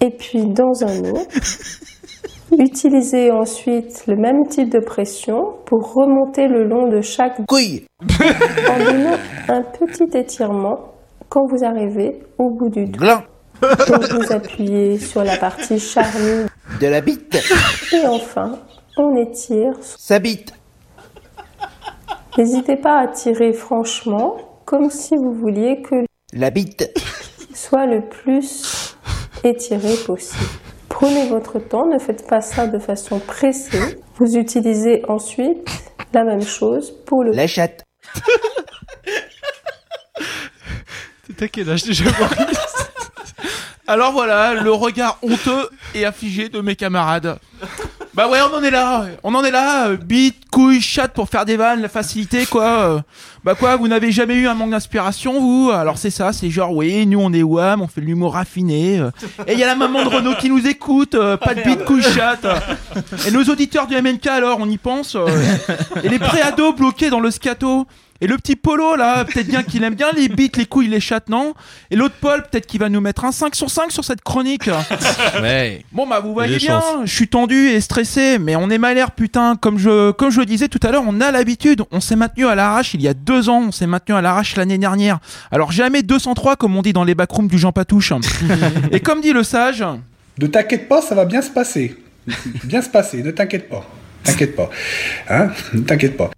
et puis dans un autre. Utilisez ensuite le même type de pression pour remonter le long de chaque couille en donnant un petit étirement quand vous arrivez au bout du doigt. Donc vous appuyez sur la partie charnue De la bite et enfin on étire Sa bite N'hésitez pas à tirer franchement comme si vous vouliez que La bite soit le plus étiré possible. Prenez votre temps, ne faites pas ça de façon pressée. Vous utilisez ensuite la même chose pour le La chatte T'as quel âge déjà Alors voilà, le regard honteux et affligé de mes camarades. Bah ouais, on en est là, on en est là, euh, bite, couille, chatte pour faire des vannes, la facilité quoi. euh. Bah quoi, vous n'avez jamais eu un manque d'inspiration vous? Alors c'est ça, c'est genre oui, nous on est wham, on fait de l'humour raffiné. euh. Et il y a la maman de Renault qui nous écoute, pas de bite, couille, chatte. Et nos auditeurs du MNK alors, on y pense. Et les préados bloqués dans le scato. Et le petit Polo là, peut-être bien qu'il aime bien les bites, les couilles, les chattes, non? Et l'autre Paul, peut-être qu'il va nous mettre un 5 sur 5 sur cette chronique. Ouais. Bon bah vous voyez bien, je suis tendu et stressé, mais on est malère putain. Comme je comme je le disais tout à l'heure, on a l'habitude. On s'est maintenu à l'arrache il y a deux ans, on s'est maintenu à l'arrache l'année dernière. Alors jamais 203 comme on dit dans les backrooms du Jean Patouche. et comme dit le sage, Ne t'inquiète pas, ça va bien se passer. Bien se passer, ne t'inquiète pas. T'inquiète pas. Hein? Ne t'inquiète pas.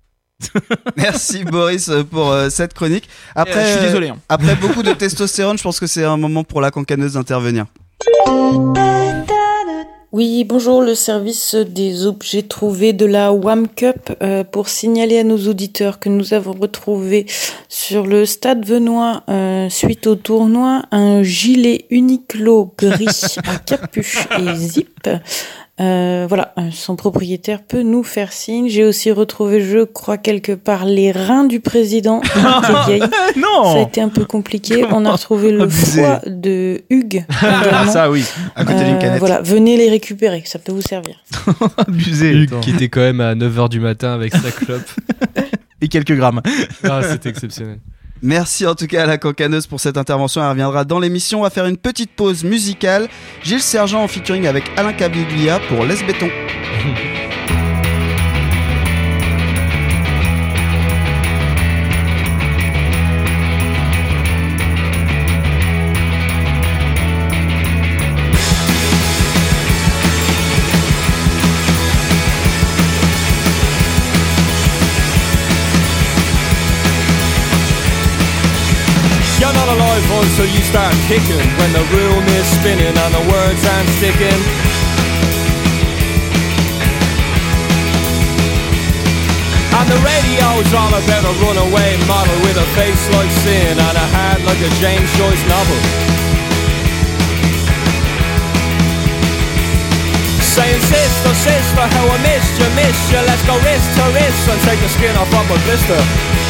Merci Boris pour euh, cette chronique. Après, Euh, je suis euh, désolé, hein. après beaucoup de testostérone, je pense que c'est un moment pour la cancaneuse d'intervenir. Oui, bonjour, le service des objets trouvés de la WAM Cup euh, pour signaler à nos auditeurs que nous avons retrouvé sur le stade Venois euh, suite au tournoi un gilet Uniqlo gris à capuche et zip. Euh, voilà, euh, son propriétaire peut nous faire signe. J'ai aussi retrouvé, je crois, quelque part les reins du président. Non Ça a été un peu compliqué. On a retrouvé le foie de Hugues. également. Ça, oui. À côté d'une Euh, canette. Voilà, venez les récupérer, ça peut vous servir. Abusé. Hugues qui était quand même à 9h du matin avec sa clope. Et quelques grammes. Ah, c'était exceptionnel. Merci en tout cas à la cancaneuse pour cette intervention. Elle reviendra dans l'émission. On va faire une petite pause musicale. Gilles Sergent en featuring avec Alain Cabiglia pour Laisse Béton. alive until you start kicking When the room is spinning and the words aren't sticking. And the radio's all about a runaway model With a face like sin and a heart like a James Joyce novel. Saying sister, sister, how I missed you, missed you. Let's go wrist to wrist and take the skin off of a blister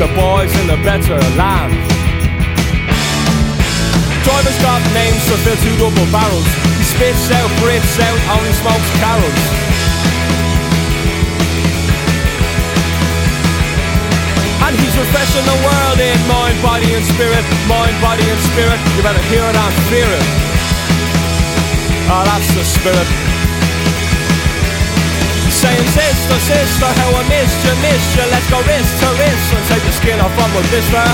the boys in the better land. Driver's got names to fill two double barrels. He spits out, breathes out, only smokes carols. And he's refreshing the world in mind, body and spirit, mind, body and spirit. You better hear it and fear it. Oh, that's the spirit. Saying sister, sister, how I missed you, missed you. Let's go wrist to wrist and take the skin off of a blister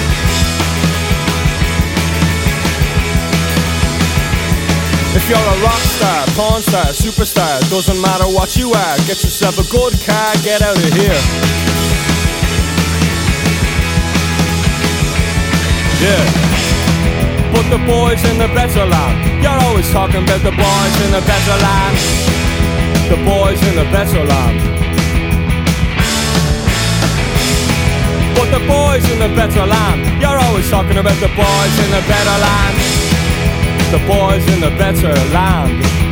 If you're a rock star, porn star, superstar Doesn't matter what you are Get yourself a good car, get out of here. Yeah. Put the boys in the better land. You're always talking about the boys in the better land the boys in the better land. But the boys in the better land, you're always talking about the boys in the better land. The boys in the better land.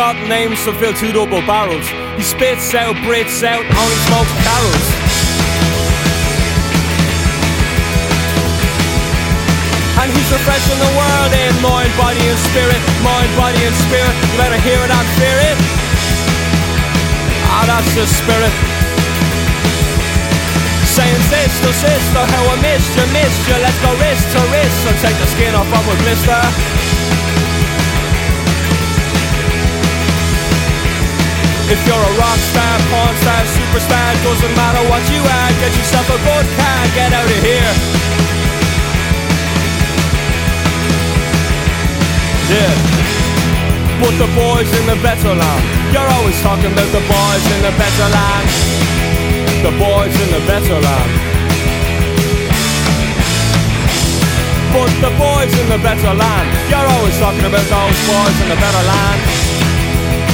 Got names to fill two double barrels. He spits out, breathes out, only smokes carols. And he's refreshing the world in mind, body and spirit, mind, body and spirit. You better hear it and fear it. Ah, that's the spirit. Saying sister, sister, how I missed you, missed you. Let's go wrist to wrist and take the skin off of a blister. If you're a rock star, porn star, superstar, doesn't matter what you are, get yourself a good car, get out of here. Yeah. Put the boys in the better land. You're always talking about the boys in the better land. The boys in the better land. Put the boys in the better land. You're always talking about those boys in the better land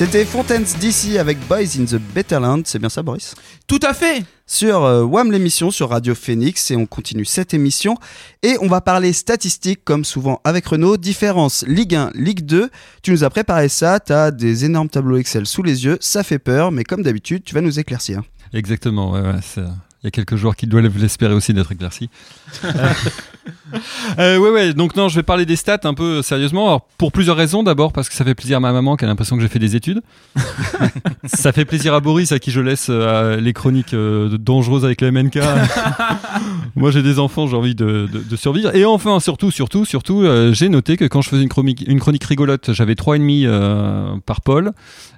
C'était Fontaines DC avec Boys in the Better Land, c'est bien ça Boris? Tout à fait Sur euh, WAM l'émission sur Radio Phoenix et on continue cette émission et on va parler statistiques comme souvent avec Renault, différence Ligue 1, Ligue 2. Tu nous as préparé ça, tu as des énormes tableaux Excel sous les yeux, ça fait peur mais comme d'habitude tu vas nous éclaircir. Exactement, ouais, ouais, c'est- il y a quelques joueurs qui doivent l'espérer aussi d'être éclaircis. Euh, ouais, ouais, donc non, je vais parler des stats un peu sérieusement. Alors, pour plusieurs raisons. D'abord, parce que ça fait plaisir à ma maman qui a l'impression que j'ai fait des études. ça fait plaisir à Boris, à qui je laisse euh, les chroniques euh, dangereuses avec le MNK. Moi, j'ai des enfants, j'ai envie de, de- de survivre. Et enfin, surtout, surtout, surtout, euh, j'ai noté que quand je faisais une chronique, une chronique rigolote, j'avais 3,5 euh, par Paul.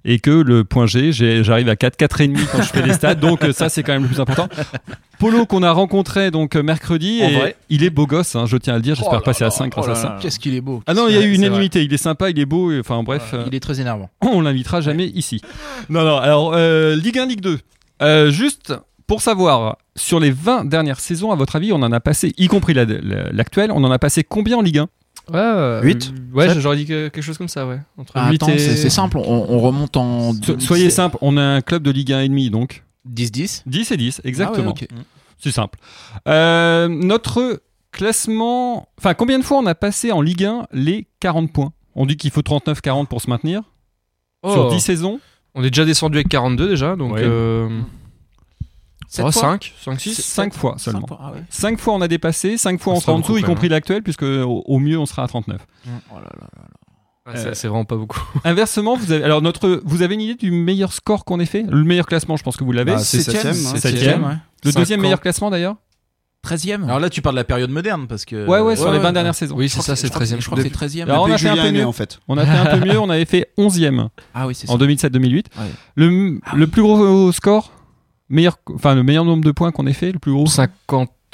Et que le point G, j'arrive à 4, 4,5 quand je fais les stats. Donc, ça, c'est quand même le plus important. Polo qu'on a rencontré donc mercredi En et vrai il est beau gosse, hein, je tiens à le dire. J'espère Oh là passer à là, 5 grâce oh à ça. Qu'est-ce qu'il est beau. Ah non, il y a eu C'est vrai. unanimité. Il est sympa, il est beau. Enfin bref, euh, Il est très énervant. on l'invitera jamais ici. Non, non. Alors euh, Ligue 1, Ligue 2. Euh, juste pour savoir, sur les 20 dernières saisons, à votre avis, on en a passé, y compris la- la- l'actuelle, on en a passé combien en Ligue 1 Ouais, euh, Huit Ouais, j'aurais dit que- quelque chose comme ça, ouais. Entre Ah, huit Attends, et- c'est c'est simple, on, on remonte en. So- Soyez simple, on a un club de Ligue 1 et demi, donc 10-10 10 et 10, exactement. Ah ouais, ok. C'est simple. Euh, notre classement. Enfin, combien de fois on a passé en Ligue 1 les 40 points? On dit qu'il faut 39-40 pour se maintenir. Oh. Sur 10 saisons. On est déjà descendu avec 42 déjà, donc. Ouais. Euh... Sept oh, fois 5, 5, 6 5 fois seulement. Cinq fois, ah ouais. 5 fois on a dépassé, 5 fois on sera en dessous, y compris l'actuel, puisque au, au mieux on sera à 39. Oh là là là. Ouais, c'est- C'est vraiment pas beaucoup. Inversement, vous avez, alors notre, vous avez une idée du meilleur score qu'on ait fait? Le meilleur classement, je pense que vous l'avez. Bah, c'est Septième, septième, hein. Septième. septième, ouais. Le deuxième 50. meilleur classement d'ailleurs? 13ème Alors là, tu parles de la période moderne parce que. Ouais, ouais, sur les 20 ouais. dernières saisons. Oui, c'est ça, c'est Je crois que 13 e Je crois que c'est 13ème. Alors, on a fait un peu mieux. en fait. On a fait un peu mieux, on avait fait 11ème Ah oui, c'est ça. en 2007-2008. Ouais. Le, Ah le oui. plus gros score, meilleur, enfin le meilleur nombre de points qu'on ait fait, le plus gros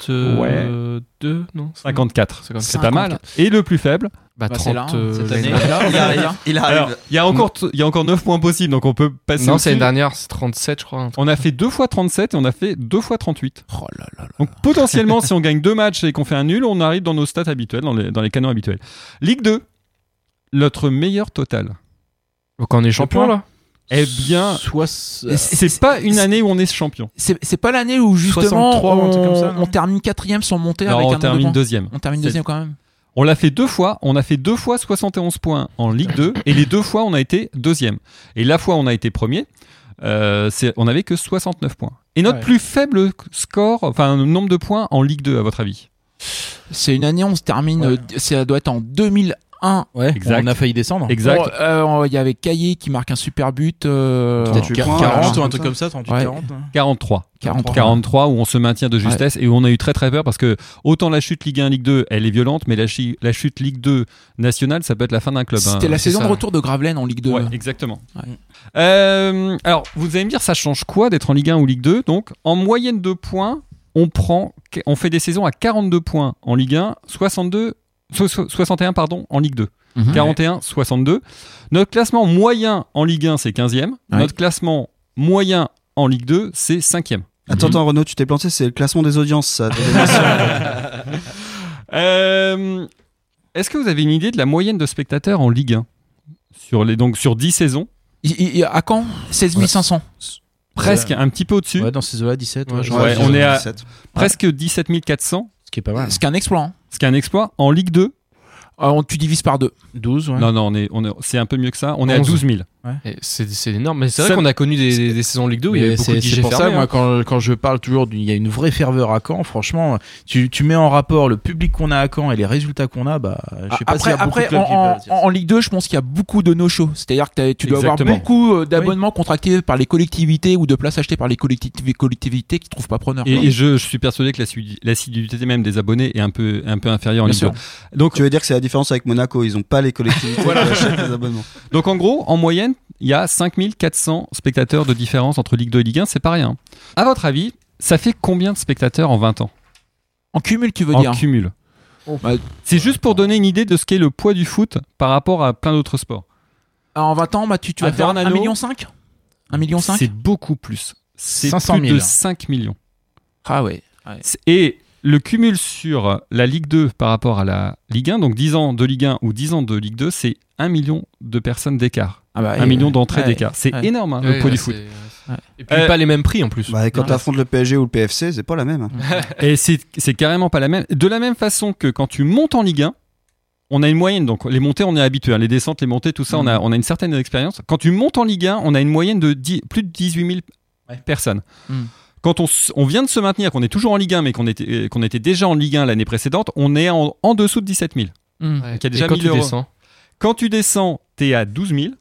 52, non 54. 54. C'est pas mal. Et le plus faible Bah, Bah, 30 c'est là, hein, euh, cette année. Il arrive. Il Alors, arrive. il y a encore, il y a encore 9 points possibles, donc on peut passer. Non, c'est l'année dernière, c'est 37, je crois. On a fait deux fois 37 et on a fait deux fois 38. Oh là là là. Donc potentiellement, si on gagne deux matchs et qu'on fait un nul, on arrive dans nos stats habituels, dans les, dans les canons habituels. Ligue 2, notre meilleur total. Donc on est champion là Eh bien, Soit. c'est pas une année où on est champion. C'est pas l'année où justement 63 ou un truc comme ça, on, on termine quatrième sans monter avec un on de termine deuxième. On termine deuxième quand même. On l'a fait deux fois. On a fait deux fois 71 points en Ligue 2 et les deux fois on a été deuxième. Et la fois où on a été premier, euh, on n'avait que 69 points. Et notre Ouais. plus faible score, enfin nombre de points en Ligue 2 à votre avis? C'est une année, on se termine, Ouais. euh, ça doit être en 2001. Ouais, Exact. on a failli descendre. Exact. Euh, Il y avait Caillé qui marque un super but. euh, Peut-être en- huit points, 40 ou ouais. un truc comme ça, 38, Ouais. 40. 43. 43. 43 où on se maintient de justesse et où on a eu très très peur parce que autant la chute Ligue 1 Ligue 2 elle est violente mais la, chi- la chute Ligue 2 nationale ça peut être la fin d'un club. C'était hein. la c'est saison ça. de retour de Gravelaine en Ligue 2. Ouais, exactement. Ouais. Euh, alors, vous allez me dire, ça change quoi d'être en Ligue 1 ou Ligue 2 Donc, en moyenne de points, on prend, on fait des saisons à 42 points en Ligue 1, 62, so- so- 61 pardon, en Ligue 2. Mhm. 41, 62. Notre classement moyen en Ligue 1, c'est 15e. Ouais. Notre classement moyen en Ligue 2, c'est 5e. Attends, attends, Renaud, tu t'es planté, c'est le classement des audiences, ça. Euh, Est-ce que vous avez une idée de la moyenne de spectateurs en Ligue 1 sur les, Donc, sur 10 saisons? Il- il- il- à quand? 16 500. Presque, un petit peu au-dessus. Ouais, dans ces eaux-là, 17. Ouais, ouais, je Ouais, je- on est à 17. presque 17 400, Ce qui est pas mal. Ce qui est un exploit. hein. ce qui est un exploit. En Ligue 2, Euh, on- tu divises par deux. 12, ouais. Non, non, on est, on est, c'est un peu mieux que ça. On est à 11. 12 000. Et C'est c'est énorme, mais c'est vrai Ça- qu'on a connu des, des, saisons Ligue 2 où il y avait beaucoup c'est de c'est guichets pour ça, fermés, moi, hein. quand, quand je parle toujours, il y a une vraie ferveur à Caen, franchement, tu, tu mets en rapport le public qu'on a à Caen et les résultats qu'on a, bah, je sais pas Après, y a beaucoup après de clubs en, en- en Ligue 2, je pense qu'il y a beaucoup de no-show. C'est-à-dire que tu dois Exactement. avoir beaucoup euh, d'abonnements contractés par les collectivités ou de places achetées par les collectivités, collectivités qui trouvent pas preneur. Et, je, je suis persuadé que l'assi- l'assiduité même des abonnés est un peu, un peu inférieure en Bien Ligue sûr. 2. Donc, Tu veux dire que c'est la différence avec Monaco, ils ont pas les collectivités qui achètent les abonnements. donc, en gros, en moyenne, il y a 5400 spectateurs de différence entre Ligue 2 et Ligue 1. C'est pas rien. À votre avis, ça fait combien de spectateurs en 20 ans? En cumul, tu veux En dire? cumul. Bah, C'est juste pour donner une idée de ce qu'est le poids du foot par rapport à plein d'autres sports. En 20 ans, bah, tu, tu vas faire 1 Fernando, million 5 1 million 5 C'est beaucoup plus. C'est 500 plus 000. de 5 millions. Ah ouais. C'est- Et le cumul sur la Ligue 2 par rapport à la Ligue 1, donc 10 ans de Ligue 1 ou 10 ans de Ligue 2, c'est 1 million de personnes d'écart. Ah bah, 1 et- million d'entrées ouais, d'écart. C'est ouais. énorme, hein, Ouais, le poids ouais, du foot. Ouais. Et puis Euh, pas les mêmes prix en plus. Bah, quand Ouais. t'affrontes le PSG ou le PFC, c'est pas la même. hein. Et c'est carrément pas la même. De la même façon que quand tu montes en Ligue 1, on a une moyenne. Donc les montées, on est habitué. hein. Les descentes, les montées, tout ça, on, a, on a une certaine expérience. Quand tu montes en Ligue 1, on a une moyenne de 10 plus de 18 000 personnes. Mm. Quand on, vient de se maintenir, qu'on est toujours en Ligue 1, mais qu'on était, euh, qu'on était déjà en Ligue 1 l'année précédente, on est en, en dessous de 17 000. Mm. Ouais. Donc, il y a déjà Et quand 1000 tu euros. descends Quand tu descends, t'es à 12 000.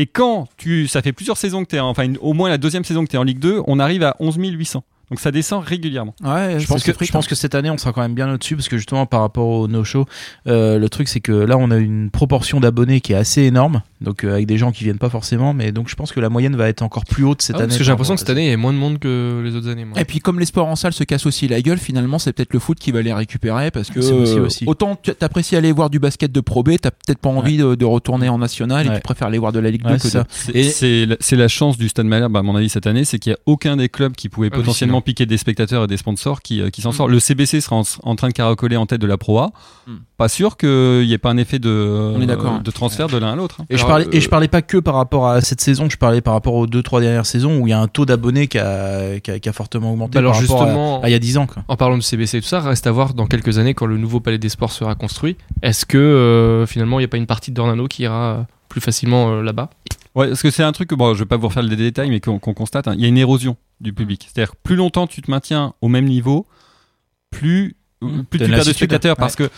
Et quand tu, ça fait plusieurs saisons que t'es, en- enfin au moins la deuxième saison que t'es en Ligue 2, on arrive à 11 800. Donc ça descend régulièrement. Ouais, Je pense, que, je pense que cette année, on sera quand même bien au-dessus parce que justement, par rapport au no-show, euh, le truc, c'est que là, on a une proportion d'abonnés qui est assez énorme. Donc, euh, avec des gens qui viennent pas forcément. Mais donc, je pense que la moyenne va être encore plus haute cette Ah année. Parce que j'ai l'impression que cette année, il y a moins de monde que les autres années. moi. Et puis comme les sports en salle se cassent aussi la gueule, finalement c'est peut-être le foot qui va les récupérer parce que euh, aussi. autant tu- t'apprécies aller voir du basket de Pro B, t'as peut-être pas envie de, de retourner en national et tu préfères aller voir de la Ligue Ouais, 2 c'est que ça. C'est Et- c'est la, chance du Stade Malherbe, à mon avis, cette année, c'est qu'il n'y a aucun des clubs qui pouvait Ah potentiellement piquer des spectateurs et des sponsors qui, euh, qui s'en Mm. sortent. Le CBC sera en, en train de caracoler en tête de la Pro A. Mm. Pas sûr qu'il n'y ait pas un effet de, On est d'accord, hein. de transfert de l'un à l'autre. hein. Et je parlais et je euh, parlais pas que par rapport à cette saison, je parlais par rapport aux deux trois dernières saisons où il y a un taux d'abonnés qui a, qui a, qui a fortement augmenté Bah alors par rapport à- justement- à, il y a 10 ans quoi. En parlant de CBC et tout ça, reste à voir dans quelques années quand le nouveau palais des sports sera construit. Est-ce que euh, finalement il n'y a pas une partie de Dornano qui ira euh, plus facilement euh, là-bas? Ouais, parce que c'est un truc que, bon, je vais pas vous refaire les détails, mais qu'on qu'on constate, hein. il y a une érosion du public. C'est-à-dire plus longtemps tu te maintiens au même niveau, plus, Mmh. plus tu perds de spectateurs. Parce que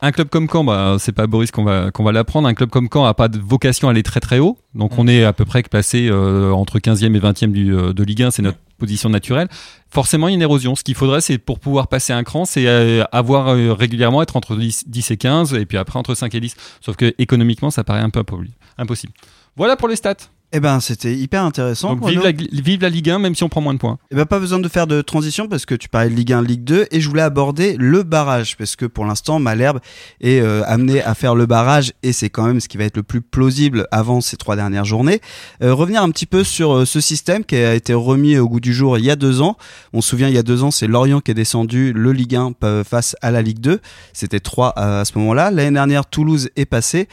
un club comme Caen, bah, c'est pas Boris qu'on va, qu'on va l'apprendre, un club comme Caen a pas de vocation à aller très très haut. Donc on est à peu près placé euh, entre 15e et 20e du, euh, de Ligue 1, c'est notre position naturelle. Forcément, il y a une érosion. Ce qu'il faudrait, c'est pour pouvoir passer un cran, c'est euh, avoir euh, régulièrement être entre 10, 10 et 15, et puis après entre 5 et 10. Sauf que économiquement, ça paraît un peu impo- impossible. Voilà pour les stats. Eh ben, c'était hyper intéressant. Donc vive la, vive la Ligue 1, même si on prend moins de points. Eh ben, pas besoin de faire de transition parce que tu parlais de Ligue 1, Ligue 2 et je voulais aborder le barrage parce que pour l'instant Malherbe est euh, amené à faire le barrage et c'est quand même ce qui va être le plus plausible avant ces trois dernières journées. Euh, revenir un petit peu sur euh, ce système qui a été remis au goût du jour il y a deux ans. On se souvient il y a deux ans c'est Lorient qui est descendu le Ligue 1 euh, face à la Ligue 2. C'était trois à, à ce moment-là. L'année dernière Toulouse est passé.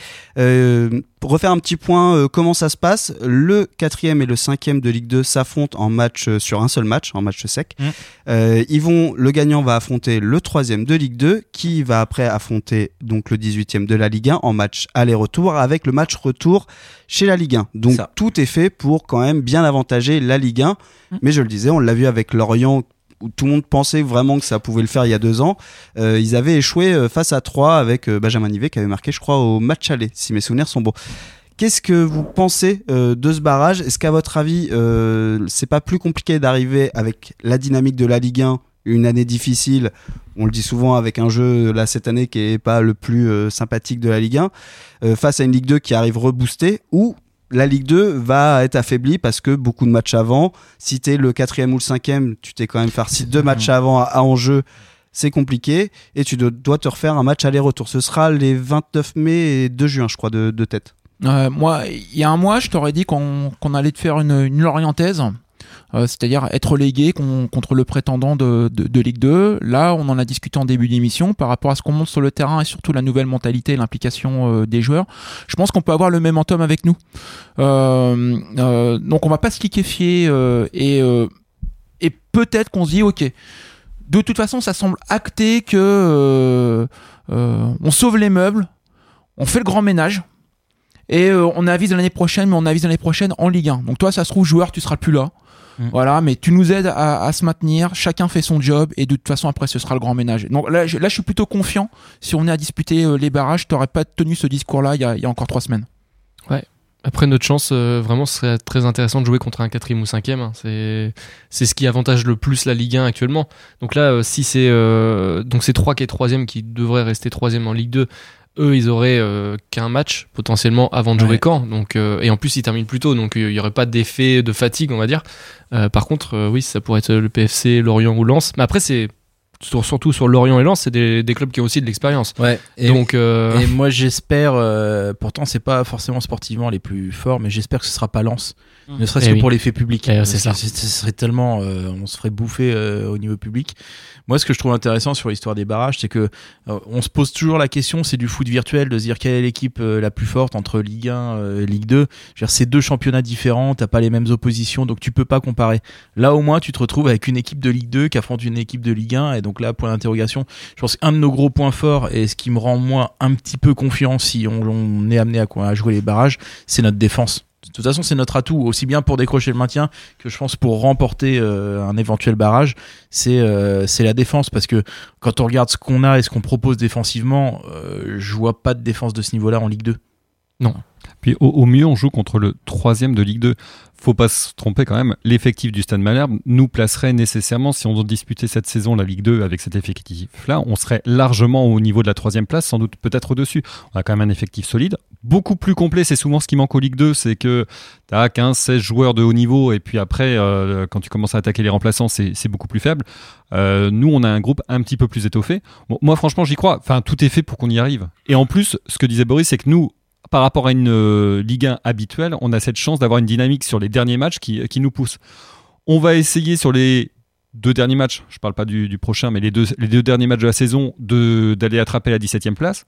Pour refaire un petit point, euh, comment ça se passe Le quatrième et le cinquième de Ligue 2 s'affrontent en match euh, sur un seul match, en match sec. Mm. Euh, ils vont, le gagnant va affronter le troisième de Ligue 2, qui va après affronter donc le 18e de la Ligue 1 en match aller-retour, avec le match retour chez la Ligue 1. Donc Ça. tout est fait pour quand même bien avantager la Ligue 1. Mais je le disais, on l'a vu avec Lorient où tout le monde pensait vraiment que ça pouvait le faire il y a deux ans. Euh, ils avaient échoué euh, face à 3 avec euh, Benjamin Nivet qui avait marqué, je crois, au match aller, si mes souvenirs sont bons. Qu'est-ce que vous pensez euh, de ce barrage? Est-ce qu'à votre avis, euh, c'est pas plus compliqué d'arriver avec la dynamique de la Ligue 1, une année difficile On le dit souvent avec un jeu là cette année qui est pas le plus euh, sympathique de la Ligue 1, euh, face à une Ligue 2 qui arrive reboostée, ou la Ligue 2 va être affaiblie parce que beaucoup de matchs avant, si t'es le quatrième ou le cinquième, tu t'es quand même farci deux matchs avant à, à enjeu, c'est compliqué, et tu do- dois te refaire un match aller-retour. Ce sera les 29 mai et 2 juin, je crois, de, de tête. Euh, moi, il y a un mois, je t'aurais dit qu'on allait te faire une, une Lorientaise, c'est-à-dire être relégué con- contre le prétendant de, Ligue 2. Là, on en a discuté en début d'émission par rapport à ce qu'on monte sur le terrain et surtout la nouvelle mentalité et l'implication euh, des joueurs. Je pense qu'on peut avoir le même avec nous. Euh, euh, donc, on va pas se liquéfier euh, et, euh, peut-être qu'on se dit, ok. De toute façon, ça semble acté que euh, euh, on sauve les meubles, on fait le grand ménage. Et euh, on avise l'année prochaine, mais on avise l'année prochaine en Ligue 1. Donc toi, ça se trouve, joueur, tu seras plus là. Mm. Voilà, mais tu nous aides à, à se maintenir, chacun fait son job, et de toute façon, après, ce sera le grand ménage. Donc là, je, là, je suis plutôt confiant. Si on est à disputer euh, les barrages, t'aurais pas tenu ce discours-là il y a, il y a encore trois semaines. Après notre chance, euh, vraiment, ce serait très intéressant de jouer contre un quatrième ou cinquième. hein. C'est c'est ce qui avantage le plus la Ligue 1 actuellement. Donc là, euh, si c'est donc c'est 3 qui est troisième qui devrait rester troisième en Ligue 2, eux ils auraient euh, qu'un match potentiellement avant de jouer Ouais. quand. Donc euh, et en plus ils terminent plus tôt, donc euh, il y aurait pas d'effet de fatigue, on va dire. Euh, par contre, euh, oui, ça pourrait être le PFC, Lorient ou Lens. Mais après c'est sur- surtout sur Lorient et Lens, c'est des, des clubs qui ont aussi de l'expérience. Ouais. Et, Donc, euh, et moi j'espère, euh, pourtant c'est pas forcément sportivement les plus forts, mais j'espère que ce sera pas Lens. Ne serait-ce Eh que oui. pour l'effet public. Eh, c'est ça. Ce serait tellement, euh, on se ferait bouffer euh, au niveau public. Moi, ce que je trouve intéressant sur l'histoire des barrages, c'est que on se pose toujours la question, c'est du foot virtuel, de se dire quelle est l'équipe la plus forte entre Ligue 1 euh, et Ligue 2. Je veux dire, c'est deux championnats différents, t'as pas les mêmes oppositions, donc tu peux pas comparer. Là, au moins, tu te retrouves avec une équipe de Ligue 2 qui affronte une équipe de Ligue 1, et donc là, point d'interrogation. Je pense qu'un de nos gros points forts et ce qui me rend moi un petit peu confiant si on, est amené à, jouer les barrages, c'est notre défense. De toute façon, c'est notre atout, aussi bien pour décrocher le maintien que je pense pour remporter euh, un éventuel barrage. C'est euh, c'est la défense parce que quand on regarde ce qu'on a et ce qu'on propose défensivement, euh, je vois pas de défense de ce niveau-là en Ligue 2. Non. Puis au, mieux, on joue contre le troisième de Ligue 2. Faut pas se tromper quand même. L'effectif du Stade Malherbe nous placerait nécessairement, si on disputer cette saison la Ligue 2 avec cet effectif-là, on serait largement au niveau de la troisième place, sans doute peut-être au-dessus. On a quand même un effectif solide, beaucoup plus complet. C'est souvent ce qui manque aux Ligue 2, c'est que tu as 15, 16 joueurs de haut niveau et puis après, euh, quand tu commences à attaquer les remplaçants, c'est c'est beaucoup plus faible. Euh, nous, on a un groupe un petit peu plus étoffé. Bon, moi, franchement, j'y crois. Enfin, tout est fait pour qu'on y arrive. Et en plus, ce que disait Boris, c'est que nous, par rapport à une euh, Ligue 1 habituelle, on a cette chance d'avoir une dynamique sur les derniers matchs qui, qui nous pousse. On va essayer sur les deux derniers matchs, je parle pas du, du prochain, mais les deux, les deux derniers matchs de la saison, d'aller attraper la 17e place.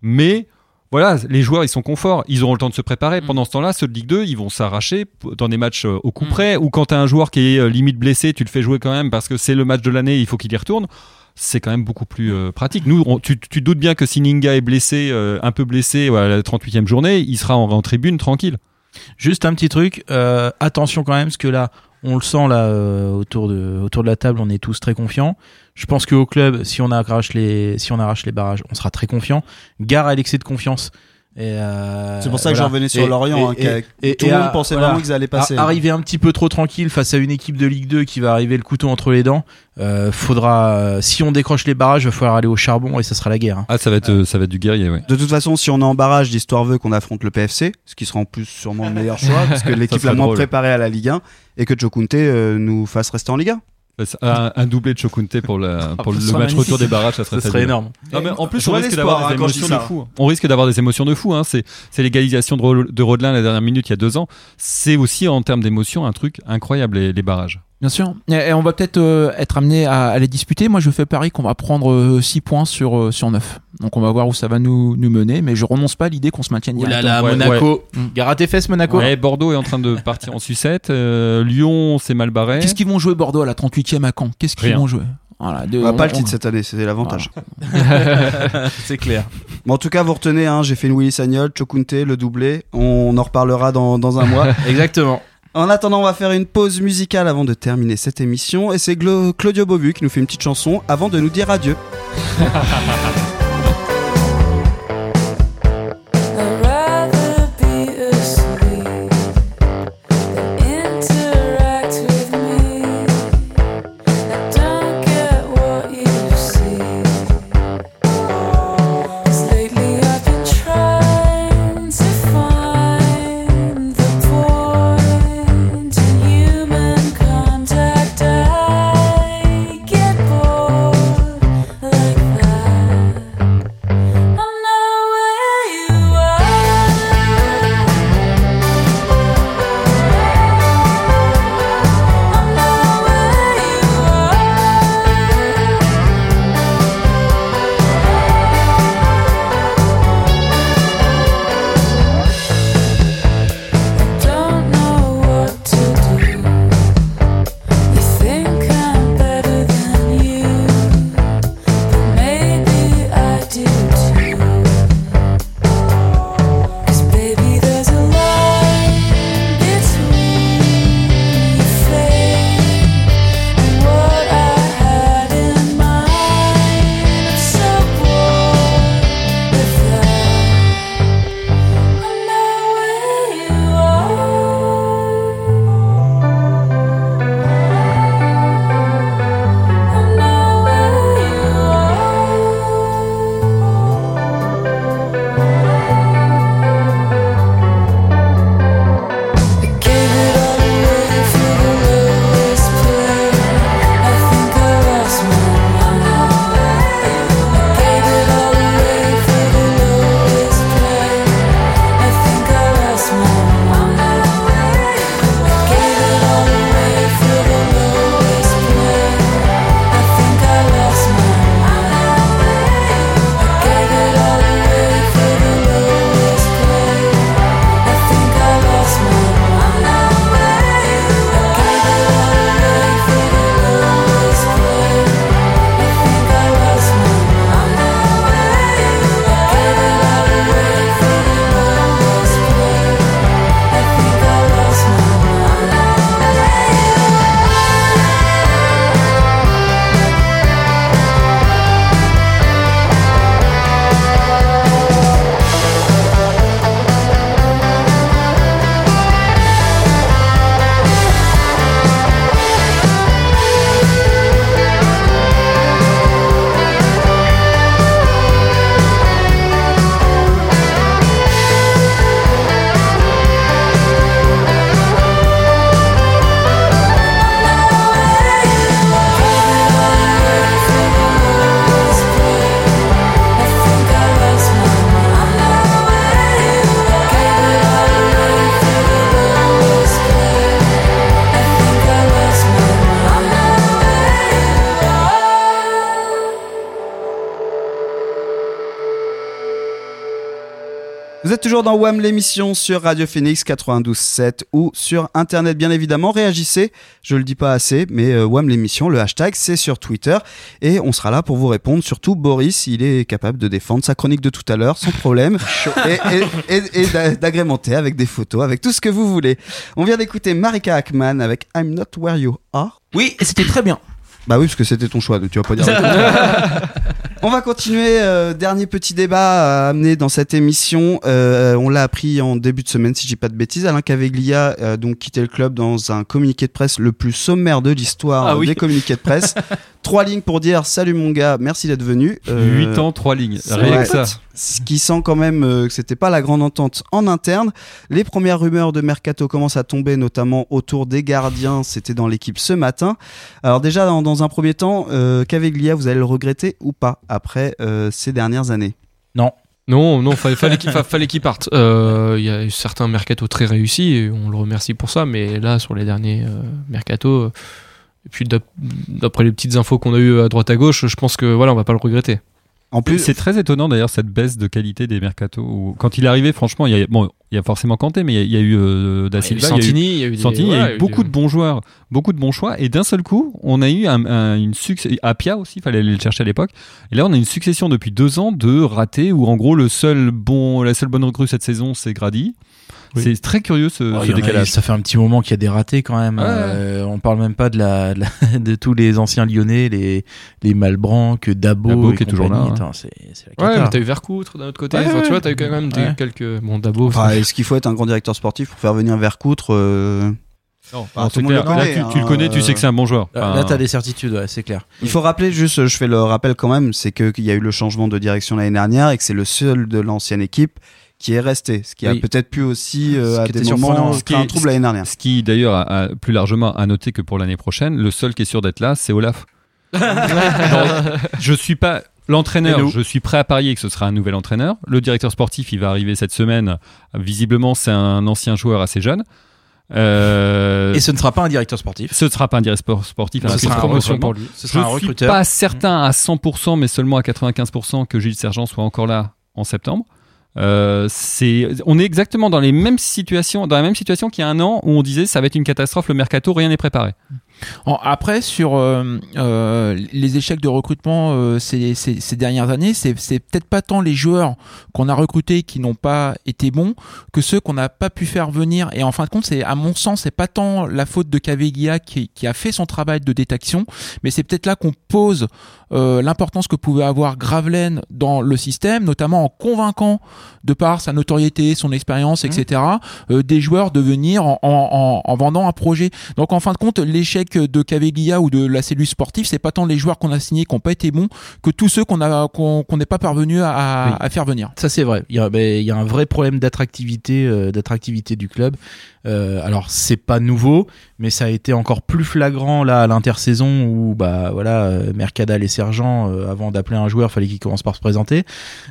Mais voilà, les joueurs, ils sont conforts, ils auront le temps de se préparer. Pendant ce temps-là, ceux de Ligue 2, ils vont s'arracher dans des matchs euh, au coup près, ou quand tu as un joueur qui est euh, limite blessé, tu le fais jouer quand même parce que c'est le match de l'année, il faut qu'il y retourne. C'est quand même beaucoup plus euh, pratique. Nous, tu, tu doutes bien que si Ninga est blessé, euh, un peu blessé à la 38e journée, il sera en, en tribune tranquille. Juste un petit truc, euh, attention quand même, parce que là, on le sent là euh, autour de autour de la table, on est tous très confiants. Je pense qu'au club, si on arrache les si on arrache les barrages, on sera très confiant. Gare à l'excès de confiance. Et, euh, C'est pour ça que voilà. j'en revenais sur Et- Lorient, hein, et- qu'à- et- tout et le monde pensait voilà, vraiment qu'ils allaient passer. Arriver un petit peu trop tranquille face à une équipe de Ligue 2 qui va arriver le couteau entre les dents, euh, faudra euh, si on décroche les barrages, il va falloir aller au charbon et ça sera la guerre. hein. Ah, ça va être, euh, ça va être du guerrier, ouais. De toute façon, si on est en barrage, l'histoire veut qu'on affronte le PFC, ce qui sera en plus sûrement le meilleur choix, parce que l'équipe la moins drôle. préparée à la Ligue 1, et que Joe Kunte euh, nous fasse rester en Ligue 1. Un, un doublé de Chokunte pour, la, pour ce le match magnifique. retour des barrages, ça serait, Ça serait énorme. Non, mais en plus, Je on risque d'avoir hein, des émotions de fou. On risque d'avoir des émotions de fou. Hein. C'est, c'est l'égalisation de, Ro- de Rodelin la dernière minute il y a deux ans. C'est aussi en termes d'émotion un truc incroyable les, les barrages. Bien sûr. Et, on va peut-être euh, être amené à, à les disputer. Moi, je fais pari qu'on va prendre 6 points sur, euh, sur 9. Donc, on va voir où ça va nous, nous mener. Mais je renonce pas à l'idée qu'on se maintienne Ouh là là, Monaco. ouais. Gare à tes fesses, Monaco. Ouais, Bordeaux est en train de partir en sucette. Euh, Lyon s'est mal barré. Qu'est-ce qu'ils vont jouer Bordeaux à la 38e à Caen? Qu'est-ce qu'ils vont jouer? Voilà, de- On va pas on- le titre cette année, c'est l'avantage. C'est clair. Mais en tout cas, vous retenez, hein, j'ai fait une Willy Sagnol, Chokunte, le doublé. On en reparlera dans, dans un mois. Exactement. En attendant, on va faire une pause musicale avant de terminer cette émission. Et c'est Claudio Bovu qui nous fait une petite chanson avant de nous dire adieu. Vous êtes toujours dans WAM l'émission sur Radio Phoenix 92.7 ou sur internet bien évidemment. Réagissez, je le dis pas assez, mais euh, WAM l'émission, le hashtag c'est sur Twitter et on sera là pour vous répondre. Surtout Boris, il est capable de défendre sa chronique de tout à l'heure sans problème et, et- et- et d'a- d'agrémenter avec des photos, avec tout ce que vous voulez. On vient d'écouter Marika Ackman avec I'm Not Where You Are. Oui, et c'était très bien. Bah oui, parce que c'était ton choix, donc tu vas pas dire. on va continuer. euh, dernier petit débat à amener dans cette émission. Euh, on l'a appris en début de semaine, si je dis pas de bêtises. Alain Caveglia a donc quitté le club dans un communiqué de presse le plus sommaire de l'histoire Ah oui. des communiqués de presse. Trois lignes pour dire salut mon gars, merci d'être venu. Euh, 8 ans, 3 lignes. Rien que ça. Ce qui sent quand même euh, que c'était pas la grande entente en interne. Les premières rumeurs de mercato commencent à tomber, notamment autour des gardiens. C'était dans l'équipe ce matin. Alors déjà, dans, dans un premier temps, euh, Caveglia, vous allez le regretter ou pas? Après euh, ces dernières années Non. Non, non, fallait, fallait qu'il fa- fallait qu'il parte. Euh, Il y a eu certains mercato très réussis, et on le remercie pour ça, mais là, sur les derniers euh, mercato, euh, et puis d'ap- d'après les petites infos qu'on a eues à droite à gauche, je pense que voilà, on va pas le regretter. En plus, c'est très étonnant d'ailleurs cette baisse de qualité des mercato. où- Quand il est arrivé, franchement, il y a, bon, il y a forcément Kanté, mais il y a, il eu euh, Da il y a eu Silva, Santini, il y a eu des- Santini, il y a il y a eu beaucoup des- de bons joueurs, beaucoup de bons choix, et d'un seul coup, on a eu un, un- une succès. Apia aussi, fallait aller le chercher à l'époque. Et là, on a une succession depuis deux ans de ratés où en gros le seul bon, la seule bonne recrue cette saison, c'est Grady. C'est très curieux ce, Oh, ce il a- décalage. ça fait un petit moment qu'il y a des ratés quand même. Ouais. Euh, on parle même pas de la, de, la- de tous les anciens Lyonnais, les les Malbranc, Dabo, Dabo et qui est toujours compagnie. là, Attends, c'est la Ouais, t'as eu Vercoutre d'un autre côté. Ouais, Enfin, ouais. tu vois, t'as eu quand même des, Ouais. quelques. Bon, Dabo. Enfin, est-ce qu'il faut être un grand directeur sportif pour faire venir Vercoutre euh, Non, non, tout c'est le monde le clair. Là, tu, tu le connais, tu sais que c'est un bon joueur. Là, Enfin, t'as des certitudes, ouais, c'est clair. Il faut rappeler juste, je fais le rappel quand même, c'est qu'il y a eu le changement de direction l'année dernière et que c'est le seul de l'ancienne équipe qui est resté, ce qui a peut-être pu aussi euh, Ce à qui des moments surprenant. Ce qui créer un trouble l'année dernière. Ce qui d'ailleurs a, a plus largement à noter que pour l'année prochaine, le seul qui est sûr d'être là, c'est Olaf. Non, je suis pas l'entraîneur, je suis prêt à parier que ce sera un nouvel entraîneur. Le directeur sportif, il va arriver cette semaine. Visiblement, c'est un ancien joueur assez jeune. Euh, Et ce ne sera pas un directeur sportif. ce ne sera pas un directeur sportif, Ce que sera c'est un promotion pour lui. Ce sera un je suis recruteur. pas certain à 100%, mais seulement à 95% que Gilles Sergent soit encore là en septembre. Euh, c'est, on est exactement dans les mêmes situations, dans la même situation qu'il y a un an où on disait ça va être une catastrophe, le mercato, rien n'est préparé. En- après, sur euh, euh, les échecs de recrutement euh, ces, ces, ces dernières années, c'est peut-être pas tant les joueurs qu'on a recrutés qui n'ont pas été bons que ceux qu'on n'a pas pu faire venir. Et en fin de compte, c'est à mon sens, c'est pas tant la faute de Caveglia qui, qui a fait son travail de détection, mais c'est peut-être là qu'on pose euh, l'importance que pouvait avoir Gravelaine dans le système, notamment en convainquant de par sa notoriété, son expérience, etc., euh, des joueurs de venir en, en, en, en vendant un projet. Donc en fin de compte, l'échec de Caveglia ou de la cellule sportive, c'est pas tant les joueurs qu'on a signés qui n'ont pas été bons que tous ceux qu'on a qu'on qu'on n'est pas parvenu à, Oui. à faire venir. Ça c'est vrai. Il y, a, ben, il y a un vrai problème d'attractivité, euh, d'attractivité du club. Euh, alors c'est pas nouveau, mais ça a été encore plus flagrant là à l'intersaison où bah voilà euh, Mercadal et Sergent euh, avant d'appeler un joueur fallait qu'il commence par se présenter.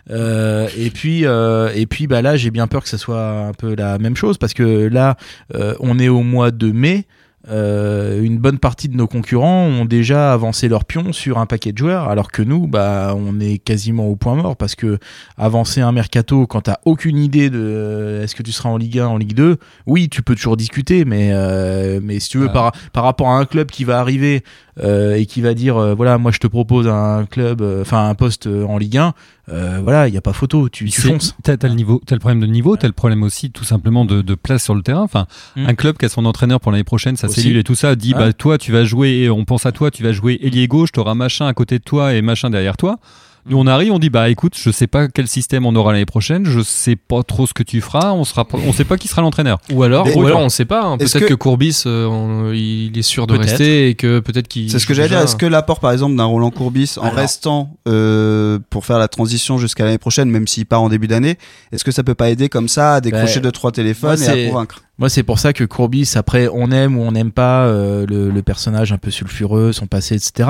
Euh, et puis euh, et puis bah là j'ai bien peur que ça soit un peu la même chose parce que là on est au mois de mai. Euh, une bonne partie de nos concurrents ont déjà avancé leur pion sur un paquet de joueurs, alors que nous, bah, on est quasiment au point mort parce que avancer un mercato quand t'as aucune idée de euh, est-ce que tu seras en Ligue 1, en Ligue 2, oui, tu peux toujours discuter, mais euh, mais si tu veux par par rapport à un club qui va arriver euh, et qui va dire euh, voilà, moi je te propose un club, euh, enfin un poste en Ligue 1, euh, voilà, il y a pas photo, tu, tu fonces. T'as, le niveau, t'as le problème de niveau, t'as le problème aussi tout simplement de, de place sur le terrain. Enfin, Mm. un club qui a son entraîneur pour l'année prochaine, Aussi. Cellule et tout ça, dit Ouais. bah toi tu vas jouer, et on pense à toi, tu vas jouer ailier gauche, t'auras machin à côté de toi et machin derrière toi. Nous on arrive, on dit bah écoute, je sais pas quel système on aura l'année prochaine, je sais pas trop ce que tu feras, on sera, on sait pas qui sera l'entraîneur. Ou alors, Mais- ou alors on sait pas. hein. Est-ce Peut-être que- que... Courbis, euh, on- il est sûr de rester et que peut-être qu'il. C'est ce que j'allais dire. Est-ce que l'apport, par exemple, d'un Roland Courbis, en Alors. restant euh, pour faire la transition jusqu'à l'année prochaine, même s'il part en début d'année, est-ce que ça peut pas aider comme ça à décrocher Ben, deux trois téléphones moi, et à convaincre? Moi, c'est pour ça que Courbis, après, on aime ou on n'aime pas euh, le, le personnage un peu sulfureux, son passé, etc.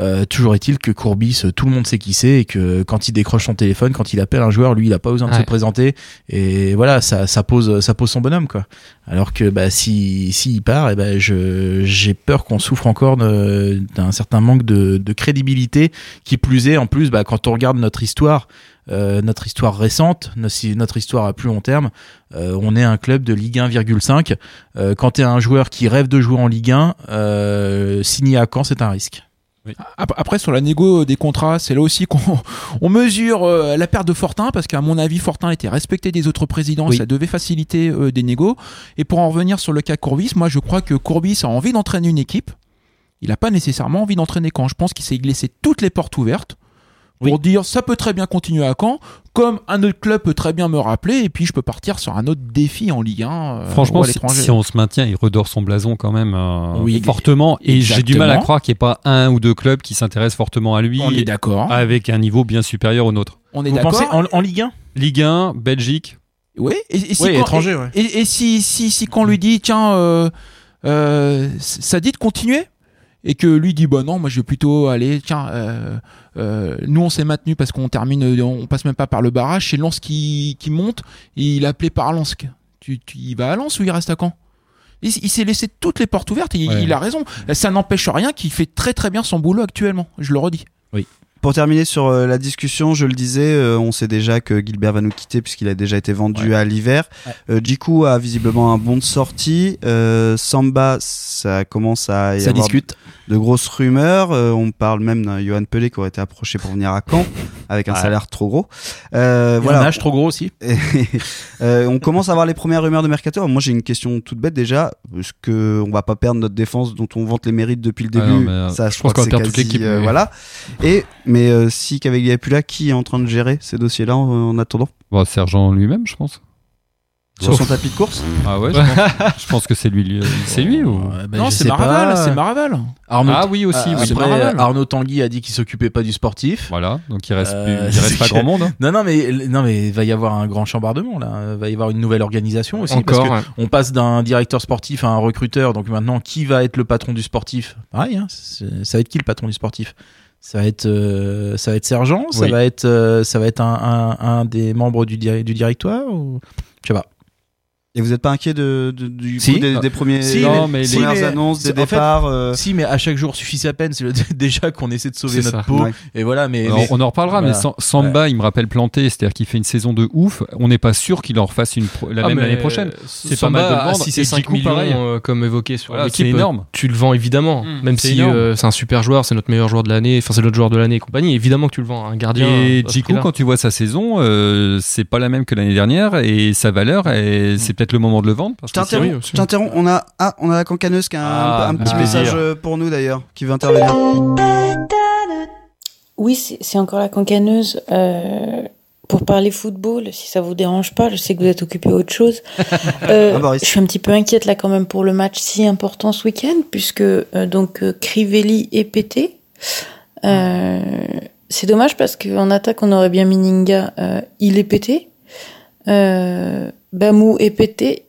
Euh, toujours est-il que Courbis, euh, tout le monde sait qui c'est et que quand il décroche son téléphone, quand il appelle un joueur, lui, il a pas besoin de se présenter. Et voilà, ça, ça pose, ça pose son bonhomme, quoi. Alors que, bah, si, s'il part, eh ben, je, j'ai peur qu'on souffre encore d'un certain manque de, de crédibilité. Qui plus est, en plus, bah, quand on regarde notre histoire. Euh, notre histoire récente, notre histoire à plus long terme, euh, on est un club de Ligue 1,5. Euh, quand tu es un joueur qui rêve de jouer en Ligue 1, euh, signer à Caen, c'est un risque. Ap- Après, sur la négo des contrats, c'est là aussi qu'on on mesure euh, la perte de Fortin, parce qu'à mon avis, Fortin était respecté des autres présidents, Oui. ça devait faciliter euh, des négos. Et pour en revenir sur le cas Courbis, moi je crois que Courbis a envie d'entraîner une équipe. Il n'a pas nécessairement envie d'entraîner Caen. Je pense qu'il s'est laissé toutes les portes ouvertes pour dire ça peut très bien continuer à Caen, comme un autre club peut très bien me rappeler, et puis je peux partir sur un autre défi en Ligue 1 euh, Franchement, ou à si, l'étranger. si on se maintient, il redore son blason quand même euh, Oui, fortement. Et j'ai du mal à croire qu'il n'y ait pas un ou deux clubs qui s'intéressent fortement à lui. On est d'accord. Avec un niveau bien supérieur au nôtre. On est Vous d'accord. pensez en, en Ligue 1 Ligue 1, Belgique. Oui, et, et si quand- étranger, et- ouais. Et, et si, si, si quand on lui dit, tiens, euh, euh, ça dit de continuer et que lui dit, bah non, moi je vais plutôt aller, tiens, euh, euh, nous on s'est maintenu parce qu'on termine, euh, on passe même pas par le barrage, c'est Lens qui, qui monte, et il est appelé par Lens. Tu, tu y vas à Lens ou il reste à Caen? Il, il s'est laissé toutes les portes ouvertes et il, Ouais. il a raison. Ça n'empêche rien qu'il fait très très bien son boulot actuellement, je le redis. Oui. Pour terminer sur la discussion, je le disais, euh, on sait déjà que Gilbert va nous quitter puisqu'il a déjà été vendu à l'hiver. Euh, Jiku a visiblement un bon de sortie. Euh, Samba, ça commence à y Ça avoir discute. De grosses rumeurs. Euh, on parle même d'un Johan Pelé qui aurait été approché pour venir à Caen avec un Ouais. salaire trop gros. Euh, Et voilà. un âge trop gros aussi. Euh, on commence à avoir les premières rumeurs de mercato. Alors, Moi, j'ai une question toute bête déjà. Est-ce que on va pas perdre notre défense dont on vante les mérites depuis le début non, Ça, je je, pense qu'on va perdre toute l'équipe, mais- voilà. Et mais si Caveglia est plus là, qui est en train de gérer ces dossiers-là en, en attendant? Bon, Sergent lui-même, je pense. Sur son tapis de course Ah ouais, je pense, je pense que c'est lui. C'est lui ou ben, non, c'est Maraval, c'est Maraval. Arnaud, Ah oui, aussi, Ah, oui. après, Maraval. Arnaud Tanguy a dit qu'il s'occupait pas du sportif. Voilà, donc il reste, Euh, il reste pas que- grand monde. hein. Non, non, mais non, mais il va y avoir un grand chambardement là. Il va y avoir une nouvelle organisation aussi Encore, parce ouais. que on passe d'un directeur sportif à un recruteur. Donc maintenant, qui va être le patron du sportif? Pareil, hein, ça va être qui le patron du sportif? Ça va être, euh, ça va être Sergent? Ça Oui. va être, euh, ça va être un, un, un des membres du, di- du directoire ou? Je sais pas. Et vous n'êtes pas inquiet de, de- du Si. coup des, des premiers Si, Non, mais- mais si, premières mais- annonces, des départs euh, Si, mais à chaque jour suffit sa peine. C'est déjà qu'on essaie de sauver C'est notre ça. peau. Ouais. Et voilà, mais, Alors, mais- on en reparlera, voilà. mais Sam- Samba, il me rappelle planté, c'est-à-dire qu'il fait une saison de ouf. On n'est pas sûr qu'il en refasse une la Ah, même l'année prochaine. C'est C'est pas mal de le à vendre. 6 Et et 5 Djikou, millions, pareil. euh, comme évoqué sur Voilà, l'équipe. c'est énorme. Tu le vends évidemment, Mmh, même c'est si euh, c'est un super joueur, c'est notre meilleur joueur de l'année, enfin c'est notre joueur de l'année et compagnie. Évidemment que tu le vends, un gardien. Et à prix-là. quand tu vois sa saison, euh, c'est pas la même que l'année dernière et sa valeur, et c'est peut-être le moment de le vendre. Parce Je t'interromps. On a, ah, on a la cancaneuse qui a un, Ah, un petit ah, message plaisir. euh, pour nous d'ailleurs, qui veut intervenir. Oui, c'est c'est encore la cancaneuse. Euh, pour parler football, si ça vous dérange pas, je sais que vous êtes occupé à autre chose. Euh, Ah, Boris. je suis un petit peu inquiète là quand même pour le match si important ce week-end, puisque euh, donc euh, Crivelli est pété. Euh, c'est dommage parce qu'en attaque on aurait bien Mininga, euh, il est pété. Euh, Bamou est pété.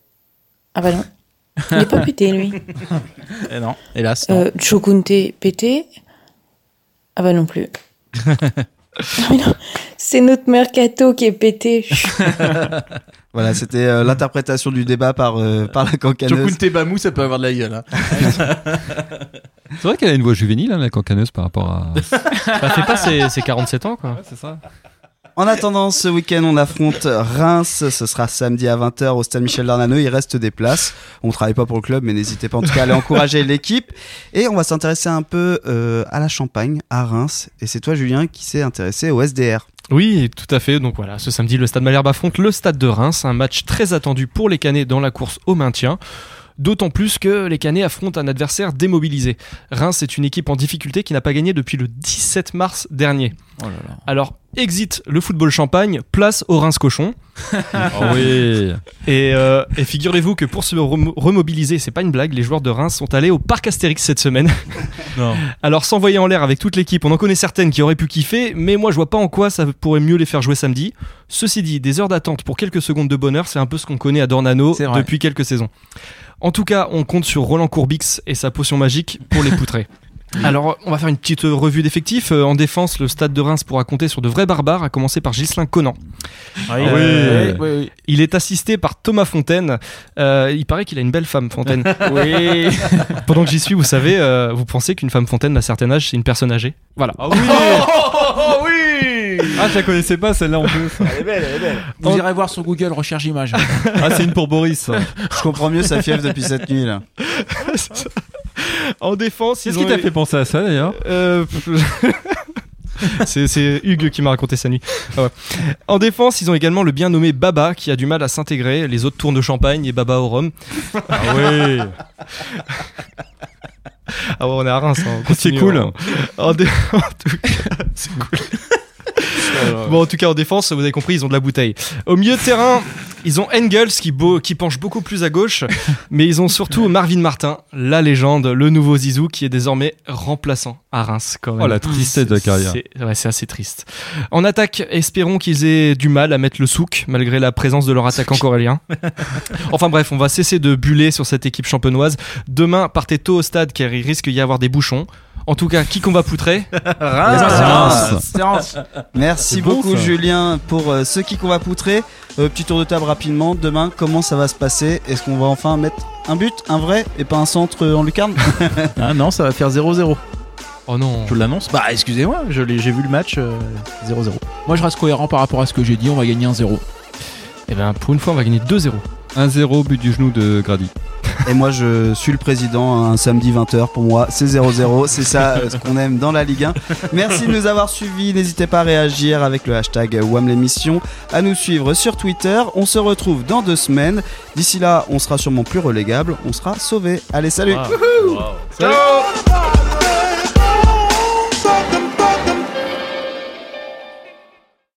Ah bah non, il est pas pété lui. Eh non, hélas. non. Euh, Chokunte pété. Ah bah non plus. Ah non, c'est notre mercato qui est pété. Voilà, c'était euh, l'interprétation du débat par, euh, par la cancaneuse. Chokunte Bamou, ça peut avoir de la gueule. hein. C'est vrai qu'elle a une voix juvénile, hein, la cancaneuse, par rapport à. Ça fait pas ses, ses 47 ans quoi. c'est ça. En attendant, ce week-end, on affronte Reims. Ce sera samedi à 20h au stade Michel Darnano. Il reste des places. On travaille pas pour le club, mais n'hésitez pas en tout cas à aller encourager l'équipe. Et on va s'intéresser un peu euh, à la Champagne, à Reims. Et c'est toi, Julien, qui s'est intéressé au SDR. Oui, tout à fait. Donc voilà, ce samedi, le Stade Malherbe affronte le Stade de Reims, un match très attendu pour les Canets dans la course au maintien. D'autant plus que les Canets affrontent un adversaire démobilisé. Reims est une équipe en difficulté qui n'a pas gagné depuis le 17 mars dernier. Oh là là. Alors, exit le football champagne, place au Reims cochon. Oh oui. Et, euh, et figurez-vous que pour se remo- remobiliser, c'est pas une blague, les joueurs de Reims sont allés au parc Astérix cette semaine. Non. Alors s'envoyer en l'air avec toute l'équipe, on en connaît certaines qui auraient pu kiffer, mais moi je vois pas en quoi ça pourrait mieux les faire jouer samedi. Ceci dit, des heures d'attente pour quelques secondes de bonheur, c'est un peu ce qu'on connaît à Dornano depuis quelques saisons. En tout cas, on compte sur Roland Courbix et sa potion magique pour les poutrer. Alors, on va faire une petite euh, revue d'effectifs. Euh, En défense, le stade de Reims pourra compter sur de vrais barbares, à commencer par Ghislain Conan. Euh, Oui, oui, oui. Il est assisté par Thomas Fontaine. Euh, il paraît qu'il a une belle femme, Fontaine. oui. Pendant que j'y suis, vous savez, euh, vous pensez qu'une femme Fontaine d'un certain âge, c'est une personne âgée? Voilà. Ah oui Oh oui Ah, je la connaissais pas celle-là en plus. Elle est belle, elle est belle. Vous irez voir sur Google recherche image. Ah, c'est une pour Boris. Je comprends mieux sa fièvre depuis cette nuit là. En défense, ils Qu'est-ce ont qui t'a fait penser à ça d'ailleurs Euh, c'est, Hugues qui m'a raconté sa nuit. Ah ouais. En défense, ils ont également le bien nommé Baba qui a du mal à s'intégrer. Les autres tournent au champagne et Baba au rhum. Ah oui. Ah ouais, on est à Reims. hein, C'est cool. hein. En, dé- en tout cas, c'est cool. Bon, en tout cas, en défense, vous avez compris, ils ont de la bouteille. Au milieu de terrain, ils ont Engels qui, beau- qui penche beaucoup plus à gauche, mais ils ont surtout Marvin Martin, la légende, le nouveau Zizou, qui est désormais remplaçant à Reims. Quand même. Oh, la tristesse de la carrière. C'est ouais, c'est assez triste. En attaque, espérons qu'ils aient du mal à mettre le souk, malgré la présence de leur attaquant corélien. Enfin bref, on va cesser de buller sur cette équipe champenoise. Demain, partez tôt au stade car il risque d'y avoir des bouchons. En tout cas, qui qu'on va poutrer Reims. Merci beaucoup. Julien pour euh, ce qui qu'on va poutrer. Euh, petit tour de table rapidement. Demain, comment ça va se passer? Est-ce qu'on va enfin mettre un but, un vrai, et pas un centre euh, en lucarne? Ah non, ça va faire 0-0. Oh non. Je l'annonce. Bah excusez-moi, je l'ai- j'ai vu le match euh, 0-0. Moi, je reste cohérent par rapport à ce que j'ai dit. On va gagner un 0 Et ben pour une fois, on va gagner 2-0. 1-0, but du genou de Grady. Et moi, je suis le président. Un samedi 20h pour moi, c'est 0-0. C'est ça euh, ce qu'on aime dans la Ligue 1. Merci de nous avoir suivis. N'hésitez pas à réagir avec le hashtag WAM l'émission, à nous suivre sur Twitter. On se retrouve dans deux semaines. D'ici là, on sera sûrement plus relégable. On sera sauvés. Allez, salut Ciao